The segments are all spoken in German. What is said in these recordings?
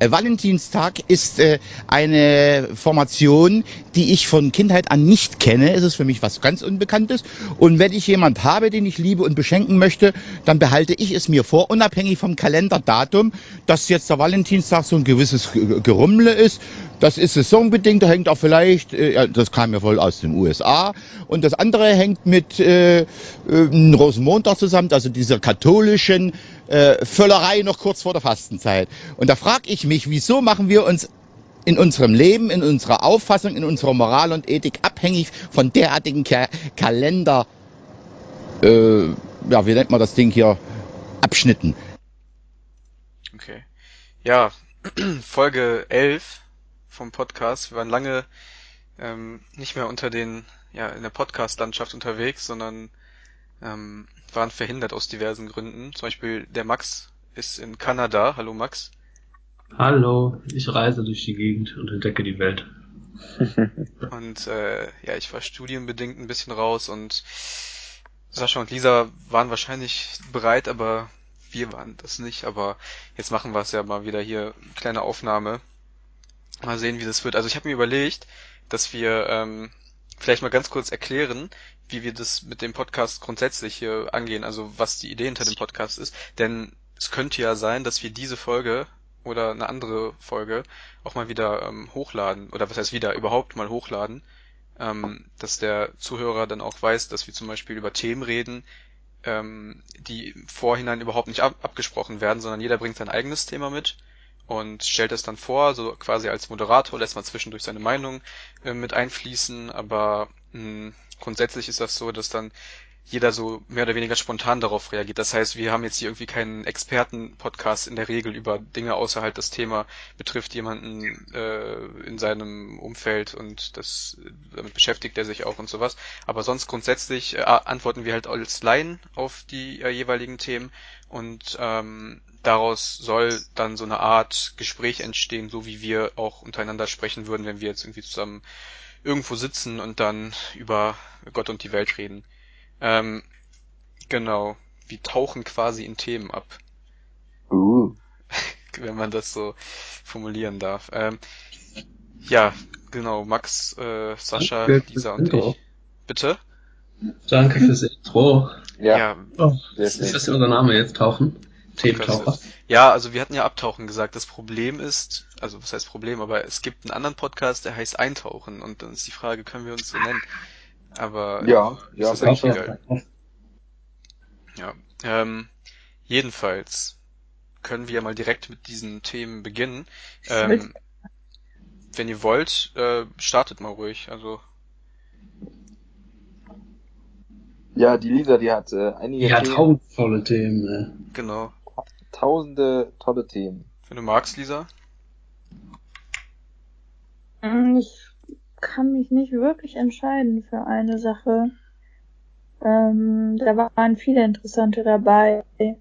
Äh, Valentinstag ist äh, eine Formation, die ich von Kindheit an nicht kenne. Es ist für mich was ganz Unbekanntes. Und wenn ich jemand habe, den ich liebe und beschenken möchte, dann behalte ich es mir vor, unabhängig vom Kalenderdatum, dass jetzt der Valentinstag so ein gewisses Gerummle ist. Das ist saisonbedingt, da hängt auch vielleicht, äh, das kam ja wohl aus den USA. Und das andere hängt mit äh, äh, Rosenmontag zusammen, also dieser katholischen äh, Völlerei noch kurz vor der Fastenzeit. Und da frage ich mich, wieso machen wir uns in unserem Leben, in unserer Auffassung, in unserer Moral und Ethik abhängig von derartigen Ka Kalender, äh, ja, wie nennt man das Ding hier, Abschnitten. Okay. Ja, Folge 11 vom Podcast. Wir waren lange ähm, nicht mehr unter den, ja, in der Podcast-Landschaft unterwegs, sondern ähm, waren verhindert aus diversen Gründen. Zum Beispiel der Max ist in Kanada. Hallo Max. Hallo, ich reise durch die Gegend und entdecke die Welt. und äh, ja, ich war studienbedingt ein bisschen raus und Sascha und Lisa waren wahrscheinlich bereit, aber wir waren das nicht. Aber jetzt machen wir es ja mal wieder hier, kleine Aufnahme. Mal sehen, wie das wird. Also ich habe mir überlegt, dass wir ähm, vielleicht mal ganz kurz erklären, wie wir das mit dem Podcast grundsätzlich hier angehen, also was die Idee hinter dem Podcast ist. Denn es könnte ja sein, dass wir diese Folge oder eine andere Folge auch mal wieder ähm, hochladen, oder was heißt wieder, überhaupt mal hochladen, ähm, dass der Zuhörer dann auch weiß, dass wir zum Beispiel über Themen reden, ähm, die im Vorhinein überhaupt nicht ab abgesprochen werden, sondern jeder bringt sein eigenes Thema mit und stellt es dann vor, so quasi als Moderator lässt man zwischendurch seine Meinung äh, mit einfließen, aber mh, grundsätzlich ist das so, dass dann jeder so mehr oder weniger spontan darauf reagiert. Das heißt, wir haben jetzt hier irgendwie keinen Experten-Podcast in der Regel über Dinge außerhalb das Thema betrifft jemanden äh, in seinem Umfeld und das damit beschäftigt er sich auch und sowas. Aber sonst grundsätzlich äh, antworten wir halt als Laien auf die äh, jeweiligen Themen und ähm, daraus soll dann so eine Art Gespräch entstehen, so wie wir auch untereinander sprechen würden, wenn wir jetzt irgendwie zusammen irgendwo sitzen und dann über Gott und die Welt reden. Ähm, genau. Wir tauchen quasi in Themen ab. Uh. Wenn man das so formulieren darf. Ähm, ja, genau. Max, äh, Sascha, Lisa und Intro. ich. Bitte? Danke fürs Intro. Ja. ja. Oh, ist das unser Name jetzt tauchen? Thementaucher? Ja, also wir hatten ja Abtauchen gesagt. Das Problem ist, also was heißt Problem, aber es gibt einen anderen Podcast, der heißt Eintauchen und dann ist die Frage, können wir uns so nennen? Aber ja, ja, ist eigentlich egal. Ja, ähm, jedenfalls können wir ja mal direkt mit diesen Themen beginnen. Ähm, wenn ihr wollt, äh, startet mal ruhig. Also ja, die Lisa, die hat äh, einige ja, Themen. tausend tolle Themen. Äh. Genau. Tausende tolle Themen. Wenn du magst, Lisa. Mm, ich kann mich nicht wirklich entscheiden für eine Sache. Ähm, da waren viele interessante dabei. Ähm,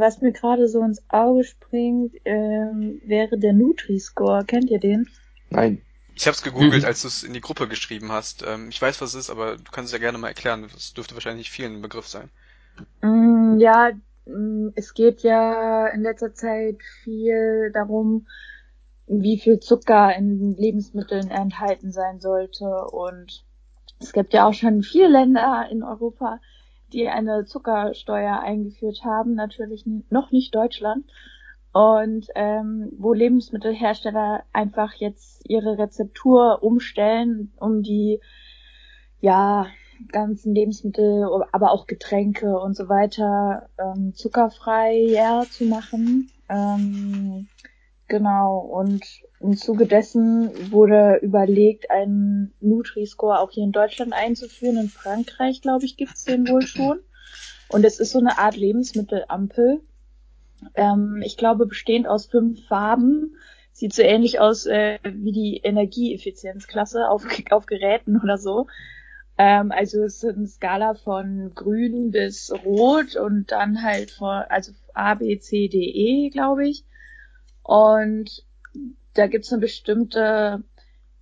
was mir gerade so ins Auge springt, ähm, wäre der Nutri-Score. Kennt ihr den? Nein. Ich habe es gegoogelt, mhm. als du es in die Gruppe geschrieben hast. Ähm, ich weiß, was es ist, aber du kannst es ja gerne mal erklären. Das dürfte wahrscheinlich vielen ein Begriff sein. Mm, ja, es geht ja in letzter Zeit viel darum, wie viel Zucker in Lebensmitteln enthalten sein sollte. Und es gibt ja auch schon viele Länder in Europa, die eine Zuckersteuer eingeführt haben, natürlich noch nicht Deutschland. Und ähm, wo Lebensmittelhersteller einfach jetzt ihre Rezeptur umstellen, um die ja ganzen Lebensmittel, aber auch Getränke und so weiter ähm, zuckerfrei ja, zu machen. Ähm, Genau, und im Zuge dessen wurde überlegt, einen Nutri-Score auch hier in Deutschland einzuführen. In Frankreich, glaube ich, gibt's den wohl schon. Und es ist so eine Art Lebensmittelampel. Ähm, ich glaube, bestehend aus fünf Farben. Sieht so ähnlich aus äh, wie die Energieeffizienzklasse auf, auf Geräten oder so. Ähm, also es ist eine Skala von grün bis rot und dann halt von, also A, B, C, D, E, glaube ich. Und da gibt's eine bestimmte,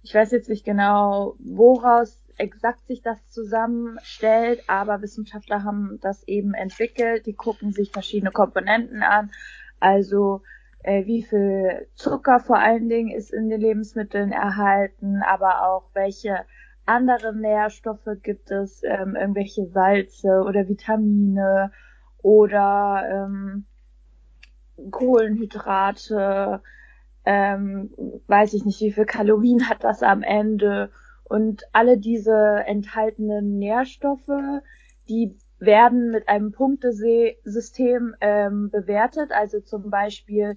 ich weiß jetzt nicht genau, woraus exakt sich das zusammenstellt, aber Wissenschaftler haben das eben entwickelt. Die gucken sich verschiedene Komponenten an. Also äh, wie viel Zucker vor allen Dingen ist in den Lebensmitteln erhalten, aber auch welche anderen Nährstoffe gibt es, ähm, irgendwelche Salze oder Vitamine oder ähm, Kohlenhydrate, ähm, weiß ich nicht, wie viel Kalorien hat das am Ende und alle diese enthaltenen Nährstoffe, die werden mit einem Punktesystem ähm, bewertet. Also zum Beispiel,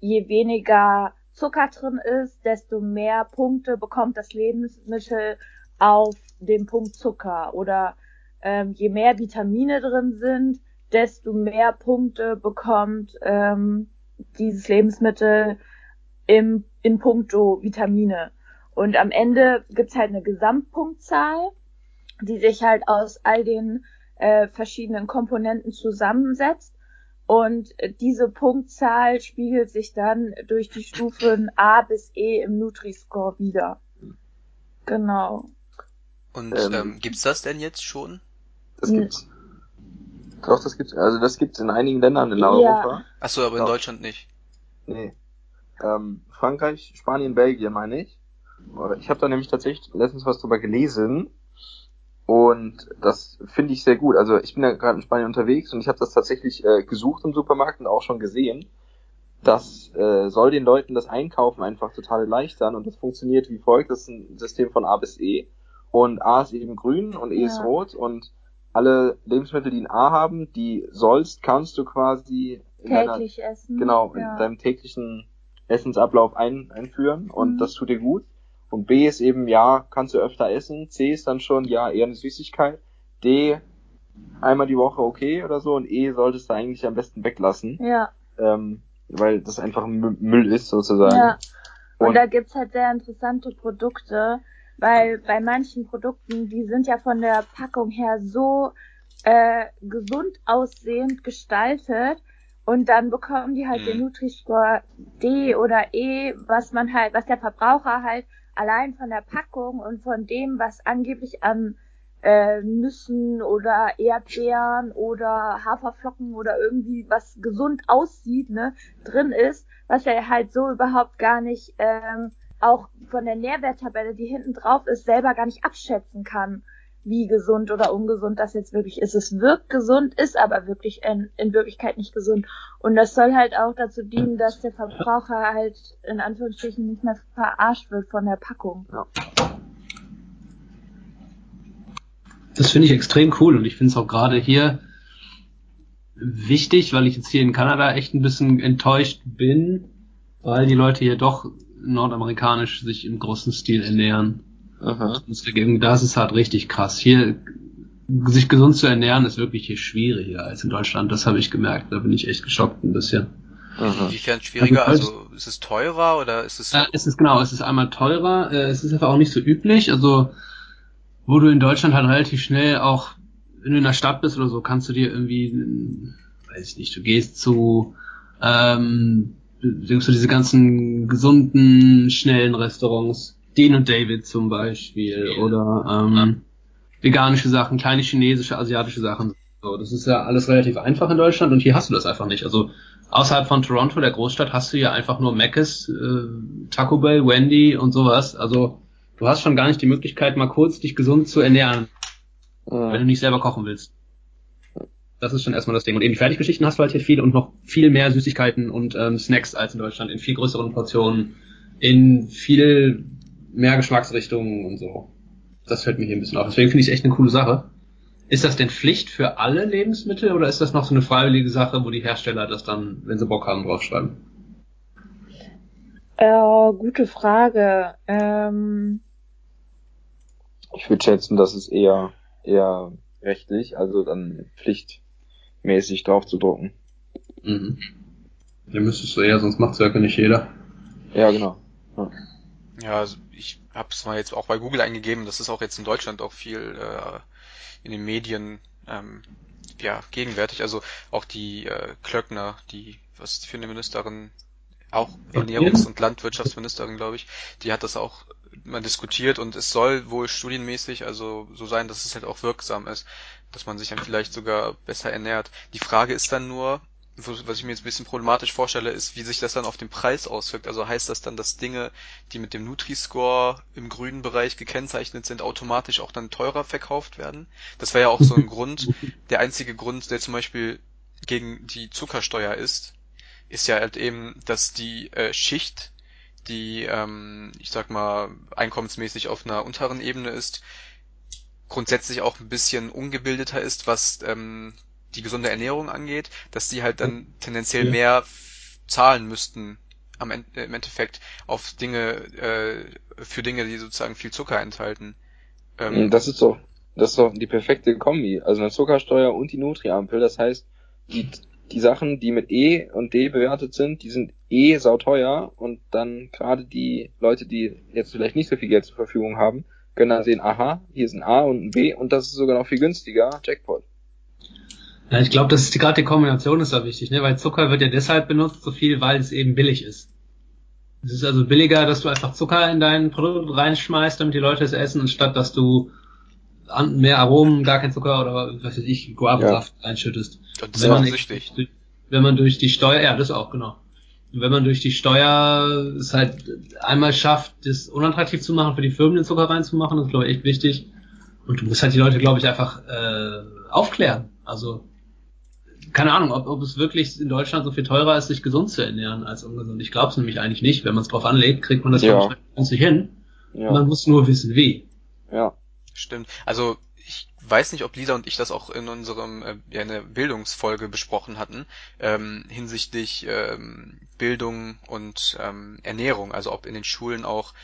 je weniger Zucker drin ist, desto mehr Punkte bekommt das Lebensmittel auf den Punkt Zucker. Oder ähm, je mehr Vitamine drin sind, desto mehr Punkte bekommt ähm, dieses Lebensmittel im, in puncto Vitamine. Und am Ende gibt's halt eine Gesamtpunktzahl, die sich halt aus all den äh, verschiedenen Komponenten zusammensetzt. Und diese Punktzahl spiegelt sich dann durch die Stufen A bis E im Nutri-Score wieder. Genau. Und ähm, ähm, gibt's das denn jetzt schon? Das gibt's. Doch, das gibt's. Also das gibt's in einigen Ländern in Europa. Ja. Achso, aber in Doch. Deutschland nicht. Nee. Ähm, Frankreich, Spanien, Belgien meine ich. Ich habe da nämlich tatsächlich letztens was drüber gelesen und das finde ich sehr gut. Also ich bin ja gerade in Spanien unterwegs und ich habe das tatsächlich äh, gesucht im Supermarkt und auch schon gesehen. Das äh, soll den Leuten das Einkaufen einfach total erleichtern und das funktioniert wie folgt. Das ist ein System von A bis E und A ist eben grün und E ja. ist rot und alle Lebensmittel, die ein A haben, die sollst, kannst du quasi täglich deiner, essen. Genau, ja. in deinem täglichen Essensablauf ein, einführen und mhm. das tut dir gut. Und B ist eben, ja, kannst du öfter essen. C ist dann schon, ja, eher eine Süßigkeit. D, einmal die Woche okay oder so. Und E solltest du eigentlich am besten weglassen. Ja. Ähm, weil das einfach Müll ist, sozusagen. Ja. Und, und da gibt's halt sehr interessante Produkte, weil bei manchen Produkten, die sind ja von der Packung her so äh, gesund aussehend gestaltet, und dann bekommen die halt mhm. den Nutri-Score D oder E, was man halt, was der Verbraucher halt allein von der Packung und von dem, was angeblich an äh, Nüssen oder Erdbeeren oder Haferflocken oder irgendwie was gesund aussieht, ne, drin ist, was er halt so überhaupt gar nicht ähm, auch von der Nährwerttabelle, die hinten drauf ist, selber gar nicht abschätzen kann wie gesund oder ungesund das jetzt wirklich ist. Es wirkt gesund, ist aber wirklich in, in Wirklichkeit nicht gesund. Und das soll halt auch dazu dienen, dass der Verbraucher halt in Anführungsstrichen nicht mehr verarscht wird von der Packung. Das finde ich extrem cool und ich finde es auch gerade hier wichtig, weil ich jetzt hier in Kanada echt ein bisschen enttäuscht bin, weil die Leute hier doch nordamerikanisch sich im großen Stil ernähren. Aha. Das ist halt richtig krass. Hier sich gesund zu ernähren ist wirklich hier schwieriger als in Deutschland. Das habe ich gemerkt. Da bin ich echt geschockt ein bisschen. Aha. Inwiefern schwieriger? Also, ist es teurer oder ist es? Äh, es ist genau. Es ist einmal teurer. Äh, es ist einfach auch nicht so üblich. Also wo du in Deutschland halt relativ schnell auch, wenn du in der Stadt bist oder so, kannst du dir irgendwie, weiß ich nicht, du gehst zu ähm, zu diese ganzen gesunden, schnellen Restaurants Dean und David zum Beispiel oder ähm, veganische Sachen, kleine chinesische, asiatische Sachen. So, das ist ja alles relativ einfach in Deutschland und hier hast du das einfach nicht. Also außerhalb von Toronto, der Großstadt, hast du ja einfach nur Mc's, äh, Taco Bell, Wendy und sowas. Also du hast schon gar nicht die Möglichkeit, mal kurz dich gesund zu ernähren, ja. wenn du nicht selber kochen willst. Das ist schon erstmal das Ding. Und eben die Fertiggeschichten hast du halt hier viel und noch viel mehr Süßigkeiten und ähm, Snacks als in Deutschland, in viel größeren Portionen, in viel mehr Geschmacksrichtungen und so. Das fällt mir hier ein bisschen auf. Deswegen finde ich es echt eine coole Sache. Ist das denn Pflicht für alle Lebensmittel oder ist das noch so eine freiwillige Sache, wo die Hersteller das dann, wenn sie Bock haben, draufschreiben? Äh, gute Frage. Ähm ich würde schätzen, das ist eher, eher rechtlich, also dann pflichtmäßig drauf zu drucken. Mhm. Ja, müsstest du eher, sonst macht es ja nicht jeder. Ja, genau. Ja. Ja, also ich habe es mal jetzt auch bei Google eingegeben, das ist auch jetzt in Deutschland auch viel äh, in den Medien ähm, ja, gegenwärtig. Also auch die äh, Klöckner, die, was ist für eine Ministerin? Auch Ernährungs- und Landwirtschaftsministerin, glaube ich, die hat das auch mal diskutiert und es soll wohl studienmäßig also so sein, dass es halt auch wirksam ist, dass man sich dann vielleicht sogar besser ernährt. Die Frage ist dann nur, was ich mir jetzt ein bisschen problematisch vorstelle, ist, wie sich das dann auf den Preis auswirkt. Also heißt das dann, dass Dinge, die mit dem Nutri-Score im grünen Bereich gekennzeichnet sind, automatisch auch dann teurer verkauft werden? Das wäre ja auch so ein Grund, der einzige Grund, der zum Beispiel gegen die Zuckersteuer ist, ist ja halt eben, dass die äh, Schicht, die, ähm, ich sag mal, einkommensmäßig auf einer unteren Ebene ist, grundsätzlich auch ein bisschen ungebildeter ist, was ähm, die gesunde Ernährung angeht, dass die halt dann tendenziell ja. mehr zahlen müssten am Ende, im Endeffekt auf Dinge, äh, für Dinge, die sozusagen viel Zucker enthalten. Ähm, das ist doch, das ist doch die perfekte Kombi. Also eine Zuckersteuer und die Nutri-Ampel. Das heißt, die, die Sachen, die mit E und D bewertet sind, die sind eh sauteuer und dann gerade die Leute, die jetzt vielleicht nicht so viel Geld zur Verfügung haben, können dann sehen, aha, hier ist ein A und ein B und das ist sogar noch viel günstiger, Jackpot. Ja, ich glaube, das ist gerade die Kombination ist da wichtig, ne? weil Zucker wird ja deshalb benutzt so viel, weil es eben billig ist. Es ist also billiger, dass du einfach Zucker in dein Produkt reinschmeißt, damit die Leute es essen, anstatt dass du mehr Aromen, gar kein Zucker oder was weiß ich, Guavensaft ja. einschüttest. Das ist wenn süchtig. Wenn man durch die Steuer, ja, das auch, genau. Und wenn man durch die Steuer es halt einmal schafft, das unattraktiv zu machen, für die Firmen den Zucker reinzumachen, das ist glaube ich echt wichtig. Und du musst halt die Leute, glaube ich, einfach äh, aufklären. Also keine Ahnung, ob, ob es wirklich in Deutschland so viel teurer ist, sich gesund zu ernähren als ungesund. Ich glaube es nämlich eigentlich nicht. Wenn man es drauf anlegt, kriegt man das ja. günstig hin. Ja. Man muss nur wissen, wie. Ja. Stimmt. Also ich weiß nicht, ob Lisa und ich das auch in unserem äh, ja, in der Bildungsfolge besprochen hatten, ähm, hinsichtlich ähm, Bildung und ähm, Ernährung, also ob in den Schulen auch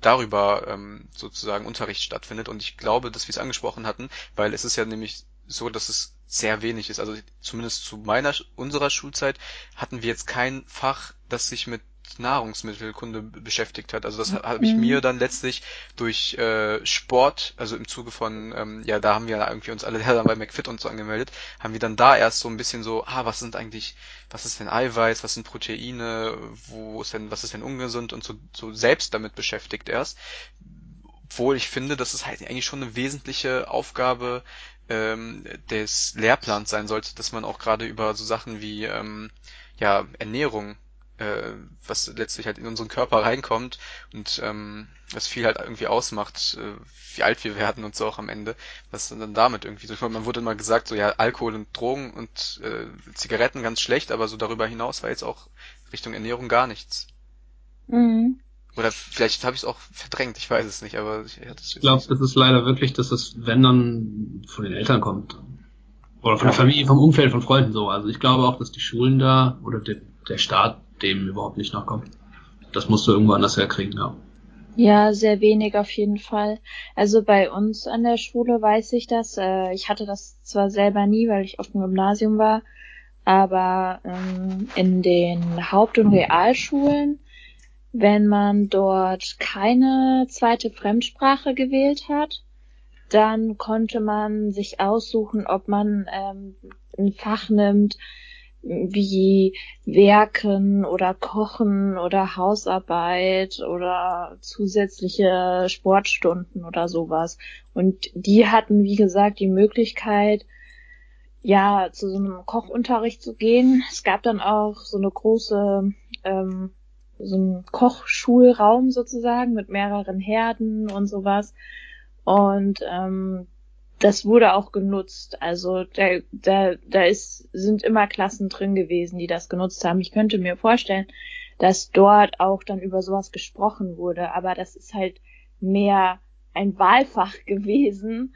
darüber ähm, sozusagen Unterricht stattfindet. Und ich glaube, dass wir es angesprochen hatten, weil es ist ja nämlich so, dass es sehr wenig ist. Also zumindest zu meiner, unserer Schulzeit hatten wir jetzt kein Fach, das sich mit Nahrungsmittelkunde beschäftigt hat. Also das mhm. habe ich mir dann letztlich durch äh, Sport, also im Zuge von, ähm, ja, da haben wir irgendwie uns alle dann bei McFit und so angemeldet, haben wir dann da erst so ein bisschen so, ah, was sind eigentlich, was ist denn Eiweiß, was sind Proteine, wo ist denn, was ist denn ungesund und so, so selbst damit beschäftigt erst. Obwohl ich finde, das ist halt eigentlich schon eine wesentliche Aufgabe ähm, des Lehrplans sein sollte, dass man auch gerade über so Sachen wie ähm, ja Ernährung äh, was letztlich halt in unseren Körper reinkommt und ähm, was viel halt irgendwie ausmacht, äh, wie alt wir werden und so auch am Ende, was dann damit irgendwie so. Man wurde immer gesagt, so ja, Alkohol und Drogen und äh, Zigaretten ganz schlecht, aber so darüber hinaus war jetzt auch Richtung Ernährung gar nichts. Mhm. Oder vielleicht habe ich es auch verdrängt, ich weiß es nicht, aber ich, ja, das ich glaube, das ist leider wirklich, dass es, wenn dann von den Eltern kommt. Oder von der Familie, vom Umfeld, von Freunden so. Also ich glaube auch, dass die Schulen da oder der, der Staat dem überhaupt nicht nachkommt. Das musst du irgendwo anders herkriegen, ja. Ja, sehr wenig auf jeden Fall. Also bei uns an der Schule weiß ich das. Äh, ich hatte das zwar selber nie, weil ich auf dem Gymnasium war, aber ähm, in den Haupt- und Realschulen wenn man dort keine zweite Fremdsprache gewählt hat, dann konnte man sich aussuchen, ob man ähm, ein Fach nimmt wie Werken oder Kochen oder Hausarbeit oder zusätzliche Sportstunden oder sowas. Und die hatten, wie gesagt, die Möglichkeit, ja, zu so einem Kochunterricht zu gehen. Es gab dann auch so eine große ähm, so ein Kochschulraum sozusagen mit mehreren Herden und sowas. Und ähm, das wurde auch genutzt. Also da, da, da ist, sind immer Klassen drin gewesen, die das genutzt haben. Ich könnte mir vorstellen, dass dort auch dann über sowas gesprochen wurde, aber das ist halt mehr ein Wahlfach gewesen,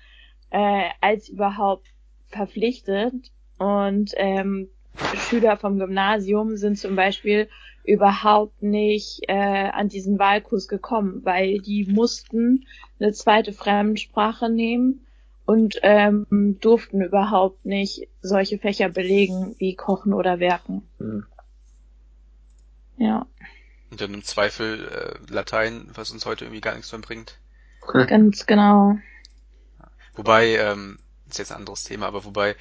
äh, als überhaupt verpflichtet. Und ähm, Schüler vom Gymnasium sind zum Beispiel überhaupt nicht äh, an diesen Wahlkurs gekommen, weil die mussten eine zweite Fremdsprache nehmen und ähm, durften überhaupt nicht solche Fächer belegen wie Kochen oder Werken. Mhm. Ja. Und dann im Zweifel äh, Latein, was uns heute irgendwie gar nichts mehr bringt. Ganz genau. Wobei, ähm, ist jetzt ein anderes Thema, aber wobei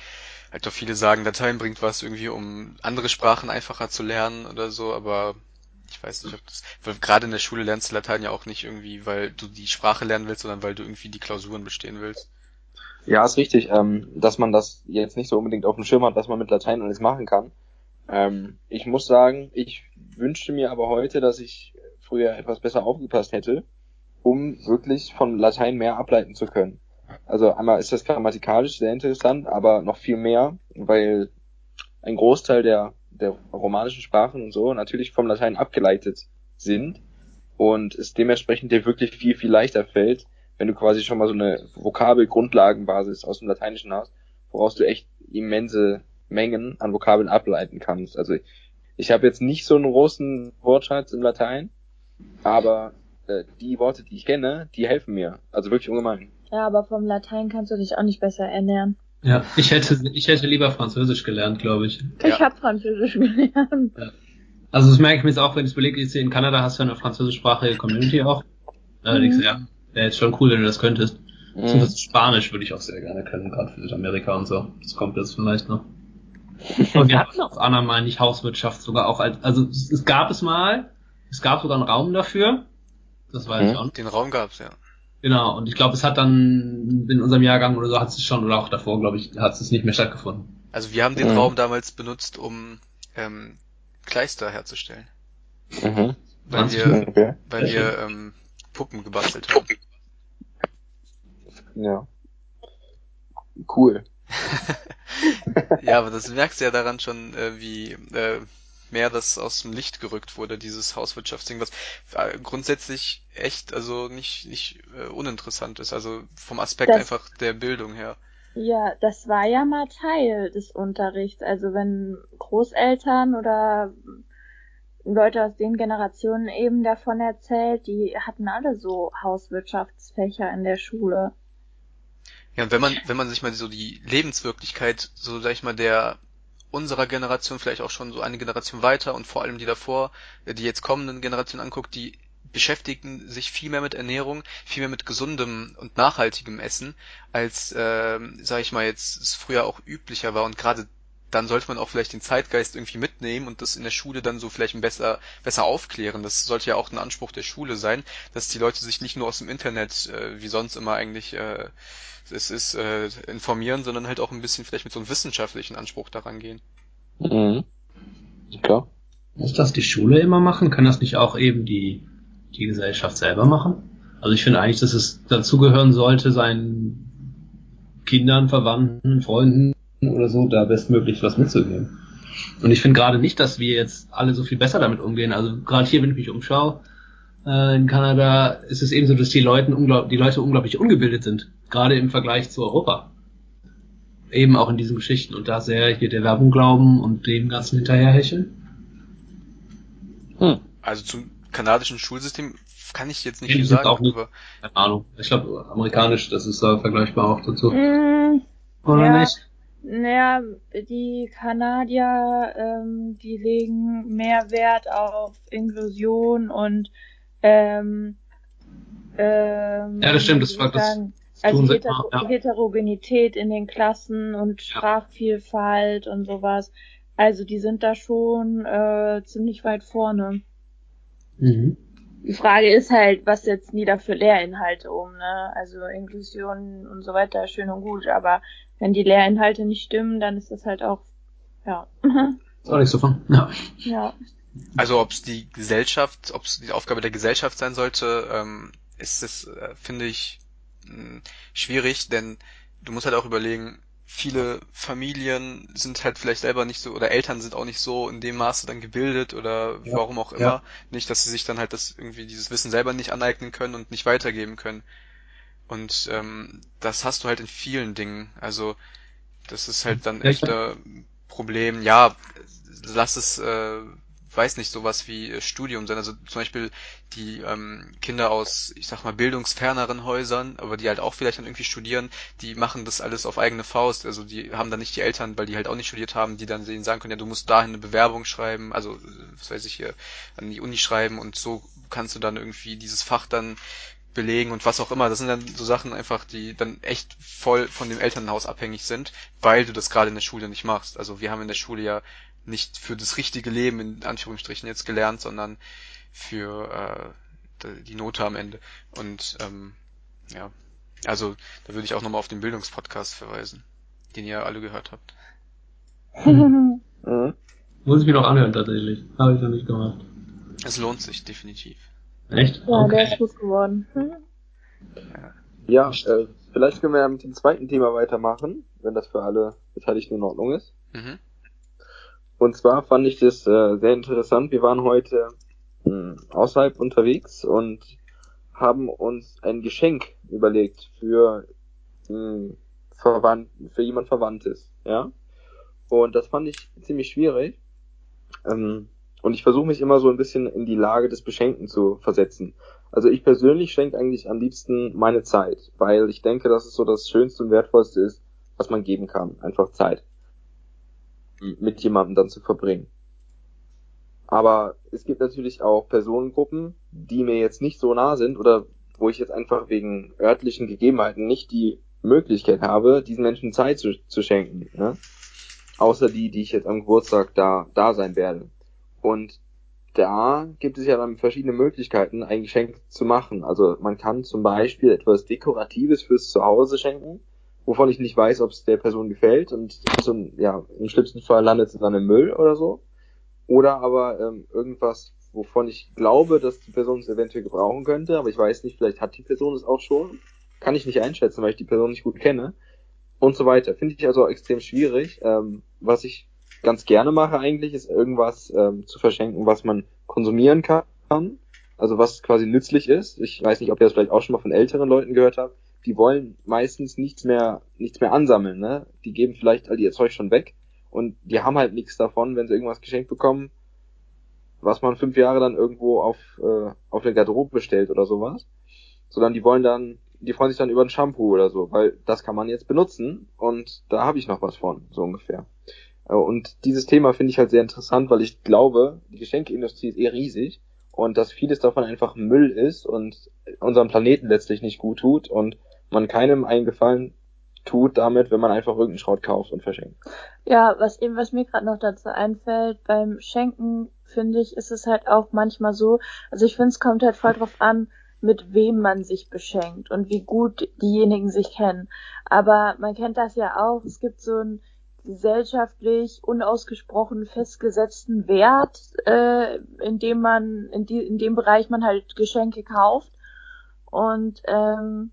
halt doch viele sagen, Latein bringt was irgendwie, um andere Sprachen einfacher zu lernen oder so, aber ich weiß nicht, ob das, weil gerade in der Schule lernst du Latein ja auch nicht irgendwie, weil du die Sprache lernen willst, sondern weil du irgendwie die Klausuren bestehen willst. Ja, ist richtig, ähm, dass man das jetzt nicht so unbedingt auf dem Schirm hat, dass man mit Latein alles machen kann. Ähm, ich muss sagen, ich wünschte mir aber heute, dass ich früher etwas besser aufgepasst hätte, um wirklich von Latein mehr ableiten zu können. Also einmal ist das grammatikalisch sehr interessant, aber noch viel mehr, weil ein Großteil der, der romanischen Sprachen und so natürlich vom Latein abgeleitet sind und es dementsprechend dir wirklich viel, viel leichter fällt, wenn du quasi schon mal so eine Vokabelgrundlagenbasis aus dem Lateinischen hast, woraus du echt immense Mengen an Vokabeln ableiten kannst. Also ich, habe jetzt nicht so einen großen Wortschatz im Latein, aber äh, die Worte, die ich kenne, die helfen mir. Also wirklich ungemein. Ja, aber vom Latein kannst du dich auch nicht besser ernähren. Ja, ich hätte, ich hätte lieber Französisch gelernt, glaube ich. Ich Ja. habe Französisch gelernt. Also das merke ich mir jetzt auch, wenn ich es hier in Kanada hast du ja eine französischsprachige Community auch. Äh, Mhm. ja, wäre jetzt schon cool, wenn du das könntest. Mhm. Beziehungsweise Spanisch würde ich auch sehr gerne können, gerade für Südamerika und so. Das kommt jetzt vielleicht noch. Und wir hatten auf Anna mal nicht Hauswirtschaft sogar auch als, also es, es gab es mal, es gab sogar einen Raum dafür. Das weiß ich Mhm. auch. Den Raum gab's, ja. Genau, und ich glaube, es hat dann in unserem Jahrgang oder so hat es schon, oder auch davor, glaube ich, hat es nicht mehr stattgefunden. Also wir haben den Mhm. Raum damals benutzt, um ähm, Kleister herzustellen. Mhm. Weil 20 wir, Okay. weil wir ähm, Puppen gebastelt haben. Ja. Cool. Ja, aber das merkst du ja daran schon, äh, wie äh, mehr das aus dem Licht gerückt wurde, dieses Hauswirtschaftsding, was äh, grundsätzlich echt, also nicht, nicht äh, uninteressant ist, also vom Aspekt Das- einfach der Bildung her. Ja, das war ja mal Teil des Unterrichts. Also wenn Großeltern oder Leute aus den Generationen eben davon erzählt, die hatten alle so Hauswirtschaftsfächer in der Schule. Ja, und wenn man, wenn man sich mal so die Lebenswirklichkeit, so sag ich mal, der unserer Generation, vielleicht auch schon so eine Generation weiter und vor allem die davor, äh, die jetzt kommenden Generationen anguckt, die beschäftigen sich viel mehr mit Ernährung, viel mehr mit gesundem und nachhaltigem Essen, als, ähm, sag ich mal, jetzt es früher auch üblicher war. Und gerade dann sollte man auch vielleicht den Zeitgeist irgendwie mitnehmen und das in der Schule dann so vielleicht ein besser, besser aufklären. Das sollte ja auch ein Anspruch der Schule sein, dass die Leute sich nicht nur aus dem Internet, äh, wie sonst immer eigentlich, äh, es ist, äh, informieren, sondern halt auch ein bisschen vielleicht mit so einem wissenschaftlichen Anspruch daran gehen. Mhm. Klar. Muss das die Schule immer machen? Kann das nicht auch eben die, die Gesellschaft selber machen? Also ich finde eigentlich, dass es dazugehören sollte, seinen Kindern, Verwandten, Freunden oder so da bestmöglich was mitzugeben. Und ich finde gerade nicht, dass wir jetzt alle so viel besser damit umgehen. Also gerade hier, wenn ich mich umschaue, äh, in Kanada ist es eben so, dass die, Leuten unglaub die Leute unglaublich ungebildet sind. Gerade im Vergleich zu Europa. Eben auch in diesen Geschichten. Und da sehr hier der Werbung glauben und dem Ganzen hinterherhecheln. Hm. Also zum kanadischen Schulsystem kann ich jetzt nicht viel sagen, auch nicht. Keine Ahnung. Ich glaube, amerikanisch, das ist da vergleichbar auch dazu. Mm, Oder ja. nicht? Naja, die Kanadier, ähm, die legen mehr Wert auf Inklusion und ähm, ähm, Ja, das stimmt, das war- das also sie Heter ja. Heterogenität in den Klassen und Sprachvielfalt und sowas. Also die sind da schon äh, ziemlich weit vorne. Mhm. Die Frage ist halt, was setzen die da für Lehrinhalte um, ne? Also Inklusion und so weiter, schön und gut, aber wenn die Lehrinhalte nicht stimmen, dann ist das halt auch, ja. Ist auch nicht so von. Ja. ja. also ob es die Gesellschaft, ob es die Aufgabe der Gesellschaft sein sollte, ähm, ist es, äh, finde ich, mh, schwierig, denn du musst halt auch überlegen, viele Familien sind halt vielleicht selber nicht so, oder Eltern sind auch nicht so in dem Maße dann gebildet oder Ja. warum auch immer, Ja. nicht, dass sie sich dann halt das irgendwie dieses Wissen selber nicht aneignen können und nicht weitergeben können. Und ähm, das hast du halt in vielen Dingen. Also das ist halt dann ein Problem. Ja, lass es, äh, weiß nicht, sowas wie äh, Studium sein. Also zum Beispiel die ähm, Kinder aus, ich sag mal, bildungsferneren Häusern, aber die halt auch vielleicht dann irgendwie studieren, die machen das alles auf eigene Faust. Also die haben dann nicht die Eltern, weil die halt auch nicht studiert haben, die dann denen sagen können, ja, du musst dahin eine Bewerbung schreiben, also äh, was weiß ich hier, an die Uni schreiben und so kannst du dann irgendwie dieses Fach dann belegen und was auch immer. Das sind dann so Sachen einfach, die dann echt voll von dem Elternhaus abhängig sind, weil du das gerade in der Schule nicht machst. Also wir haben in der Schule ja nicht für das richtige Leben in Anführungsstrichen jetzt gelernt, sondern für äh, die Note am Ende. Und ähm, ja, also da würde ich auch nochmal auf den Bildungspodcast verweisen, den ihr alle gehört habt. Mhm. Muss ich mir noch anhören tatsächlich. Habe ich noch nicht gemacht. Es lohnt sich definitiv. Echt? Ja, okay. der ist gut geworden. Hm? Ja, äh, vielleicht können wir ja mit dem zweiten Thema weitermachen, wenn das für alle Beteiligten in Ordnung ist. Mhm. Und zwar fand ich das äh, sehr interessant. Wir waren heute mh, außerhalb unterwegs und haben uns ein Geschenk überlegt für mh, Verwandt, für jemand Verwandtes, ja. Und das fand ich ziemlich schwierig. Ähm, und ich versuche mich immer so ein bisschen in die Lage des Beschenkten zu versetzen. Also ich persönlich schenke eigentlich am liebsten meine Zeit, weil ich denke, dass es so das Schönste und Wertvollste ist, was man geben kann. Einfach Zeit. Mit jemandem dann zu verbringen. Aber es gibt natürlich auch Personengruppen, die mir jetzt nicht so nah sind oder wo ich jetzt einfach wegen örtlichen Gegebenheiten nicht die Möglichkeit habe, diesen Menschen Zeit zu, zu schenken. Ne? Außer die, die ich jetzt am Geburtstag da, da sein werde. Und da gibt es ja dann verschiedene Möglichkeiten, ein Geschenk zu machen. Also man kann zum Beispiel etwas Dekoratives fürs Zuhause schenken, wovon ich nicht weiß, ob es der Person gefällt und zum, ja, im schlimmsten Fall landet es dann im Müll oder so. Oder aber ähm, irgendwas, wovon ich glaube, dass die Person es eventuell gebrauchen könnte, aber ich weiß nicht, vielleicht hat die Person es auch schon. Kann ich nicht einschätzen, weil ich die Person nicht gut kenne. Und so weiter. Finde ich also extrem schwierig. Ähm, was ich ganz gerne mache eigentlich, ist irgendwas ähm, zu verschenken, was man konsumieren kann. Also was quasi nützlich ist. Ich weiß nicht, ob ihr das vielleicht auch schon mal von älteren Leuten gehört habt. Die wollen meistens nichts mehr, nichts mehr ansammeln, ne? Die geben vielleicht all ihr Zeug schon weg und die haben halt nichts davon, wenn sie irgendwas geschenkt bekommen, was man fünf Jahre dann irgendwo auf, äh, auf der Garderobe bestellt oder sowas. Sondern die wollen dann, die freuen sich dann über ein Shampoo oder so, weil das kann man jetzt benutzen und da habe ich noch was von, so ungefähr. Äh, Und dieses Thema finde ich halt sehr interessant, weil ich glaube, die Geschenkeindustrie ist eher riesig und dass vieles davon einfach Müll ist und unserem Planeten letztlich nicht gut tut und man keinem einen Gefallen tut damit, wenn man einfach irgendeinen Schrott kauft und verschenkt. Ja, was eben, was mir gerade noch dazu einfällt, beim Schenken, finde ich, ist es halt auch manchmal so, also ich finde, es kommt halt voll drauf an, mit wem man sich beschenkt und wie gut diejenigen sich kennen. Aber man kennt das ja auch, es gibt so einen gesellschaftlich unausgesprochen festgesetzten Wert, äh, in dem man, in, die, in dem Bereich man halt Geschenke kauft. Und, ähm,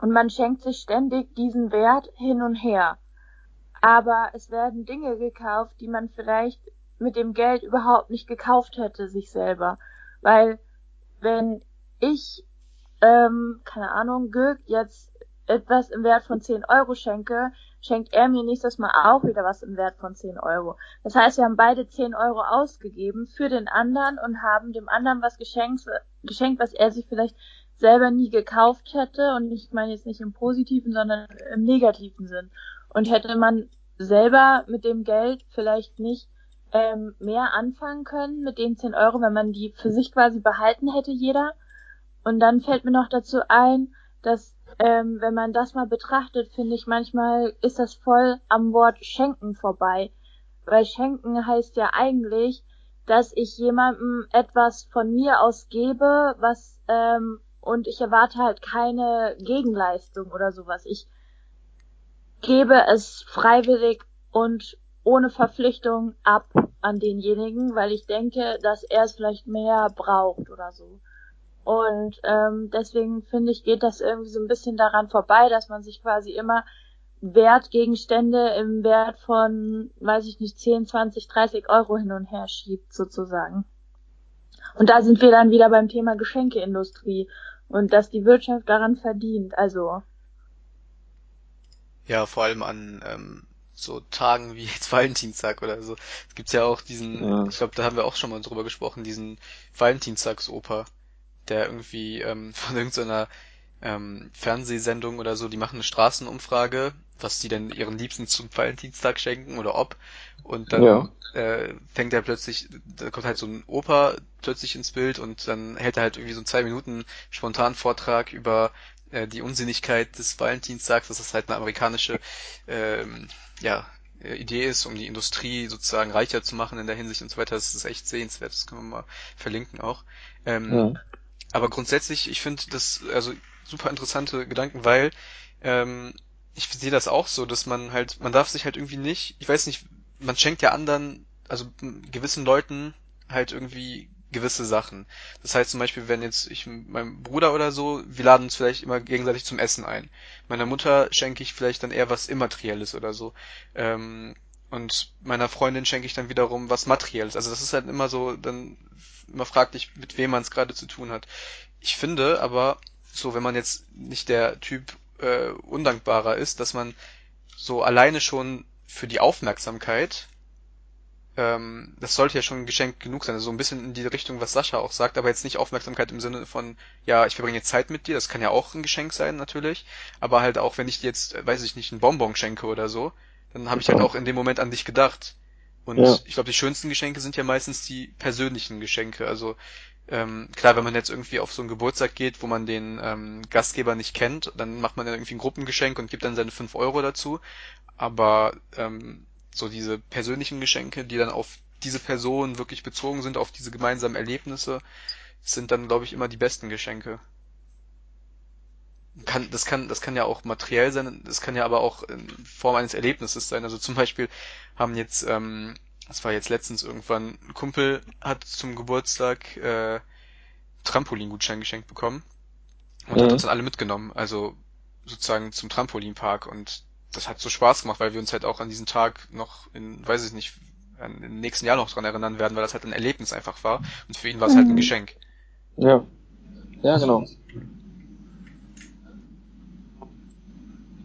und man schenkt sich ständig diesen Wert hin und her. Aber es werden Dinge gekauft, die man vielleicht mit dem Geld überhaupt nicht gekauft hätte, sich selber. Weil wenn ich, ähm, keine Ahnung, Gürk jetzt etwas im Wert von 10 Euro schenke, schenkt er mir nächstes Mal auch wieder was im Wert von 10 Euro. Das heißt, wir haben beide 10 Euro ausgegeben für den anderen und haben dem anderen was geschenkt, geschenkt, was er sich vielleicht selber nie gekauft hätte. Und ich meine jetzt nicht im positiven, sondern im negativen Sinn. Und hätte man selber mit dem Geld vielleicht nicht ähm, mehr anfangen können mit den 10 Euro, wenn man die für sich quasi behalten hätte, jeder. Und dann fällt mir noch dazu ein, dass ähm, wenn man das mal betrachtet, finde ich manchmal ist das voll am Wort schenken vorbei. Weil schenken heißt ja eigentlich, dass ich jemandem etwas von mir aus gebe, was ähm, und ich erwarte halt keine Gegenleistung oder sowas. Ich gebe es freiwillig und ohne Verpflichtung ab an denjenigen, weil ich denke, dass er es vielleicht mehr braucht oder so. Und ähm, deswegen finde ich, geht das irgendwie so ein bisschen daran vorbei, dass man sich quasi immer Wertgegenstände im Wert von, weiß ich nicht, 10, 20, 30 Euro hin und her schiebt, sozusagen. Und da sind wir dann wieder beim Thema Geschenkeindustrie und dass die Wirtschaft daran verdient. Also Ja, vor allem an ähm, so Tagen wie jetzt Valentinstag oder so. Es gibt ja auch diesen, Ja. ich glaube, da haben wir auch schon mal drüber gesprochen, diesen Valentinstagsoper, der irgendwie ähm, von irgendeiner ähm, Fernsehsendung oder so, die machen eine Straßenumfrage, was die denn ihren Liebsten zum Valentinstag schenken oder ob. Und dann Ja. äh, fängt er plötzlich, da kommt halt so ein Opa plötzlich ins Bild und dann hält er halt irgendwie so einen zwei Minuten spontan Vortrag über äh, die Unsinnigkeit des Valentinstags, dass das halt eine amerikanische ähm, ja, äh, Idee ist, um die Industrie sozusagen reicher zu machen in der Hinsicht und so weiter. Das ist echt sehenswert, das können wir mal verlinken auch. Ähm, Ja. Aber grundsätzlich, ich finde das also super interessante Gedanken, weil ähm, ich sehe das auch so, dass man halt, man darf sich halt irgendwie nicht, ich weiß nicht, man schenkt ja anderen also gewissen Leuten halt irgendwie gewisse Sachen. Das heißt zum Beispiel, wenn jetzt ich meinem Bruder oder so, wir laden uns vielleicht immer gegenseitig zum Essen ein. Meiner Mutter schenke ich vielleicht dann eher was Immaterielles oder so. Ähm, und meiner Freundin schenke ich dann wiederum was Materielles. Also das ist halt immer so, dann immer fraglich, mit wem man es gerade zu tun hat. Ich finde aber, so wenn man jetzt nicht der Typ äh, undankbarer ist, dass man so alleine schon für die Aufmerksamkeit ähm, das sollte ja schon ein Geschenk genug sein. Also so ein bisschen in die Richtung, was Sascha auch sagt, aber jetzt nicht Aufmerksamkeit im Sinne von, ja, ich verbringe jetzt Zeit mit dir, das kann ja auch ein Geschenk sein, natürlich. Aber halt auch, wenn ich dir jetzt, äh, weiß ich nicht, einen Bonbon schenke oder so, dann habe ich halt auch in dem Moment an dich gedacht. Und ja. ich glaube, die schönsten Geschenke sind ja meistens die persönlichen Geschenke. Also ähm, klar, wenn man jetzt irgendwie auf so einen Geburtstag geht, wo man den ähm, Gastgeber nicht kennt, dann macht man ja irgendwie ein Gruppengeschenk und gibt dann seine fünf Euro dazu. Aber ähm, so diese persönlichen Geschenke, die dann auf diese Person wirklich bezogen sind, auf diese gemeinsamen Erlebnisse, sind dann, glaube ich, immer die besten Geschenke. Kann, das kann, das kann ja auch materiell sein, das kann ja aber auch in Form eines Erlebnisses sein. Also zum Beispiel haben jetzt, ähm, das war jetzt letztens irgendwann, ein Kumpel hat zum Geburtstag äh, Trampolingutschein geschenkt bekommen und mhm. hat uns dann alle mitgenommen, also sozusagen zum Trampolinpark und das hat so Spaß gemacht, weil wir uns halt auch an diesen Tag noch in, weiß ich nicht, im nächsten Jahr noch dran erinnern werden, weil das halt ein Erlebnis einfach war. Und für ihn war es halt ein mhm. Geschenk. Ja. Ja, genau.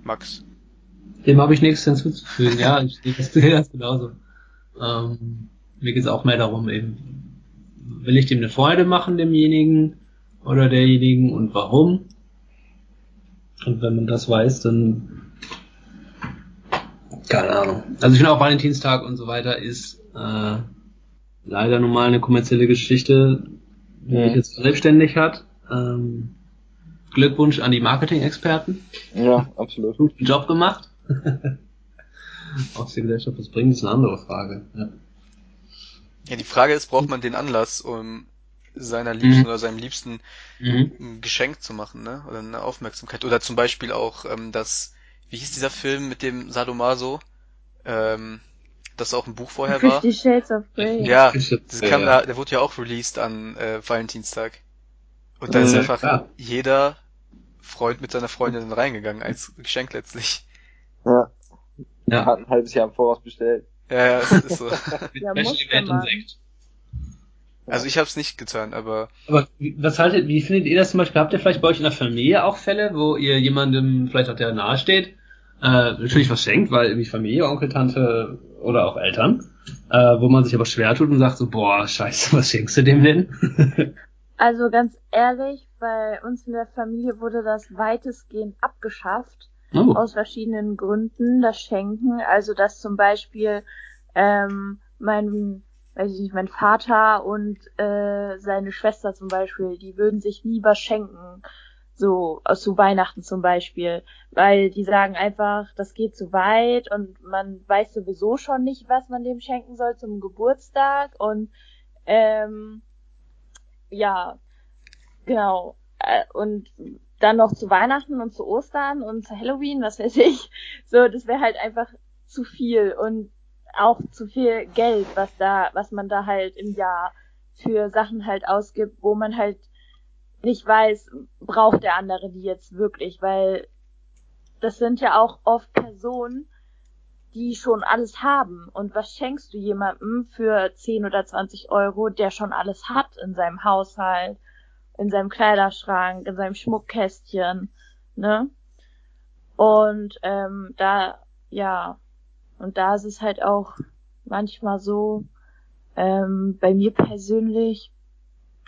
Max. Dem habe ich nichts hinzuzufügen. ja, ich sehe das genauso. Ähm, mir geht es auch mehr darum, eben, will ich dem eine Freude machen, demjenigen oder derjenigen und warum? Und wenn man das weiß, dann keine Ahnung. Also ich finde auch Valentinstag und so weiter ist äh, leider nun mal eine kommerzielle Geschichte, die ja. sich jetzt selbstständig hat. Ähm, Glückwunsch an die Marketing-Experten. Ja, absolut. Guten Job gemacht. Aus der Gesellschaft was bringt, ist eine andere Frage. Ja. ja, die Frage ist, braucht man den Anlass, um seiner Liebsten mhm. oder seinem Liebsten mhm. ein Geschenk zu machen, ne? Oder eine Aufmerksamkeit. Oder zum Beispiel auch ähm, das wie hieß dieser Film mit dem Sadomaso? Ähm, das auch ein Buch vorher war. Fifty Shades of Grey. Ja, das kam ja. da, der wurde ja auch released an äh, Valentinstag. Und da ist einfach klar. jeder Freund mit seiner Freundin reingegangen als Geschenk letztlich. Ja. ja. Hat ein halbes Jahr im Voraus bestellt. Ja, ja, das ist so. ja, also ich habe es nicht getan, aber. Aber was haltet, wie findet ihr das zum Beispiel? Habt ihr vielleicht bei euch in der Familie auch Fälle, wo ihr jemandem vielleicht auch der nahe steht, äh, natürlich was schenkt, weil irgendwie Familie, Onkel, Tante oder auch Eltern, äh, wo man sich aber schwer tut und sagt so, boah, scheiße, was schenkst du dem denn? Also ganz ehrlich, bei uns in der Familie wurde das weitestgehend abgeschafft. Oh. Aus verschiedenen Gründen, das Schenken. Also dass zum Beispiel ähm, mein weiß ich nicht, mein Vater und äh, seine Schwester zum Beispiel, die würden sich was schenken so zu Weihnachten zum Beispiel, weil die sagen einfach, das geht zu weit und man weiß sowieso schon nicht, was man dem schenken soll zum Geburtstag und ähm, ja, genau. Äh, und dann noch zu Weihnachten und zu Ostern und zu Halloween, was weiß ich. So, das wäre halt einfach zu viel und auch zu viel Geld, was da, was man da halt im Jahr für Sachen halt ausgibt, wo man halt nicht weiß, braucht der andere die jetzt wirklich, weil das sind ja auch oft Personen, die schon alles haben. Und was schenkst du jemandem für 10 oder 20 Euro, der schon alles hat in seinem Haushalt, in seinem Kleiderschrank, in seinem Schmuckkästchen, ne? Und ähm, da, ja, und da ist es halt auch manchmal so, ähm, bei mir persönlich,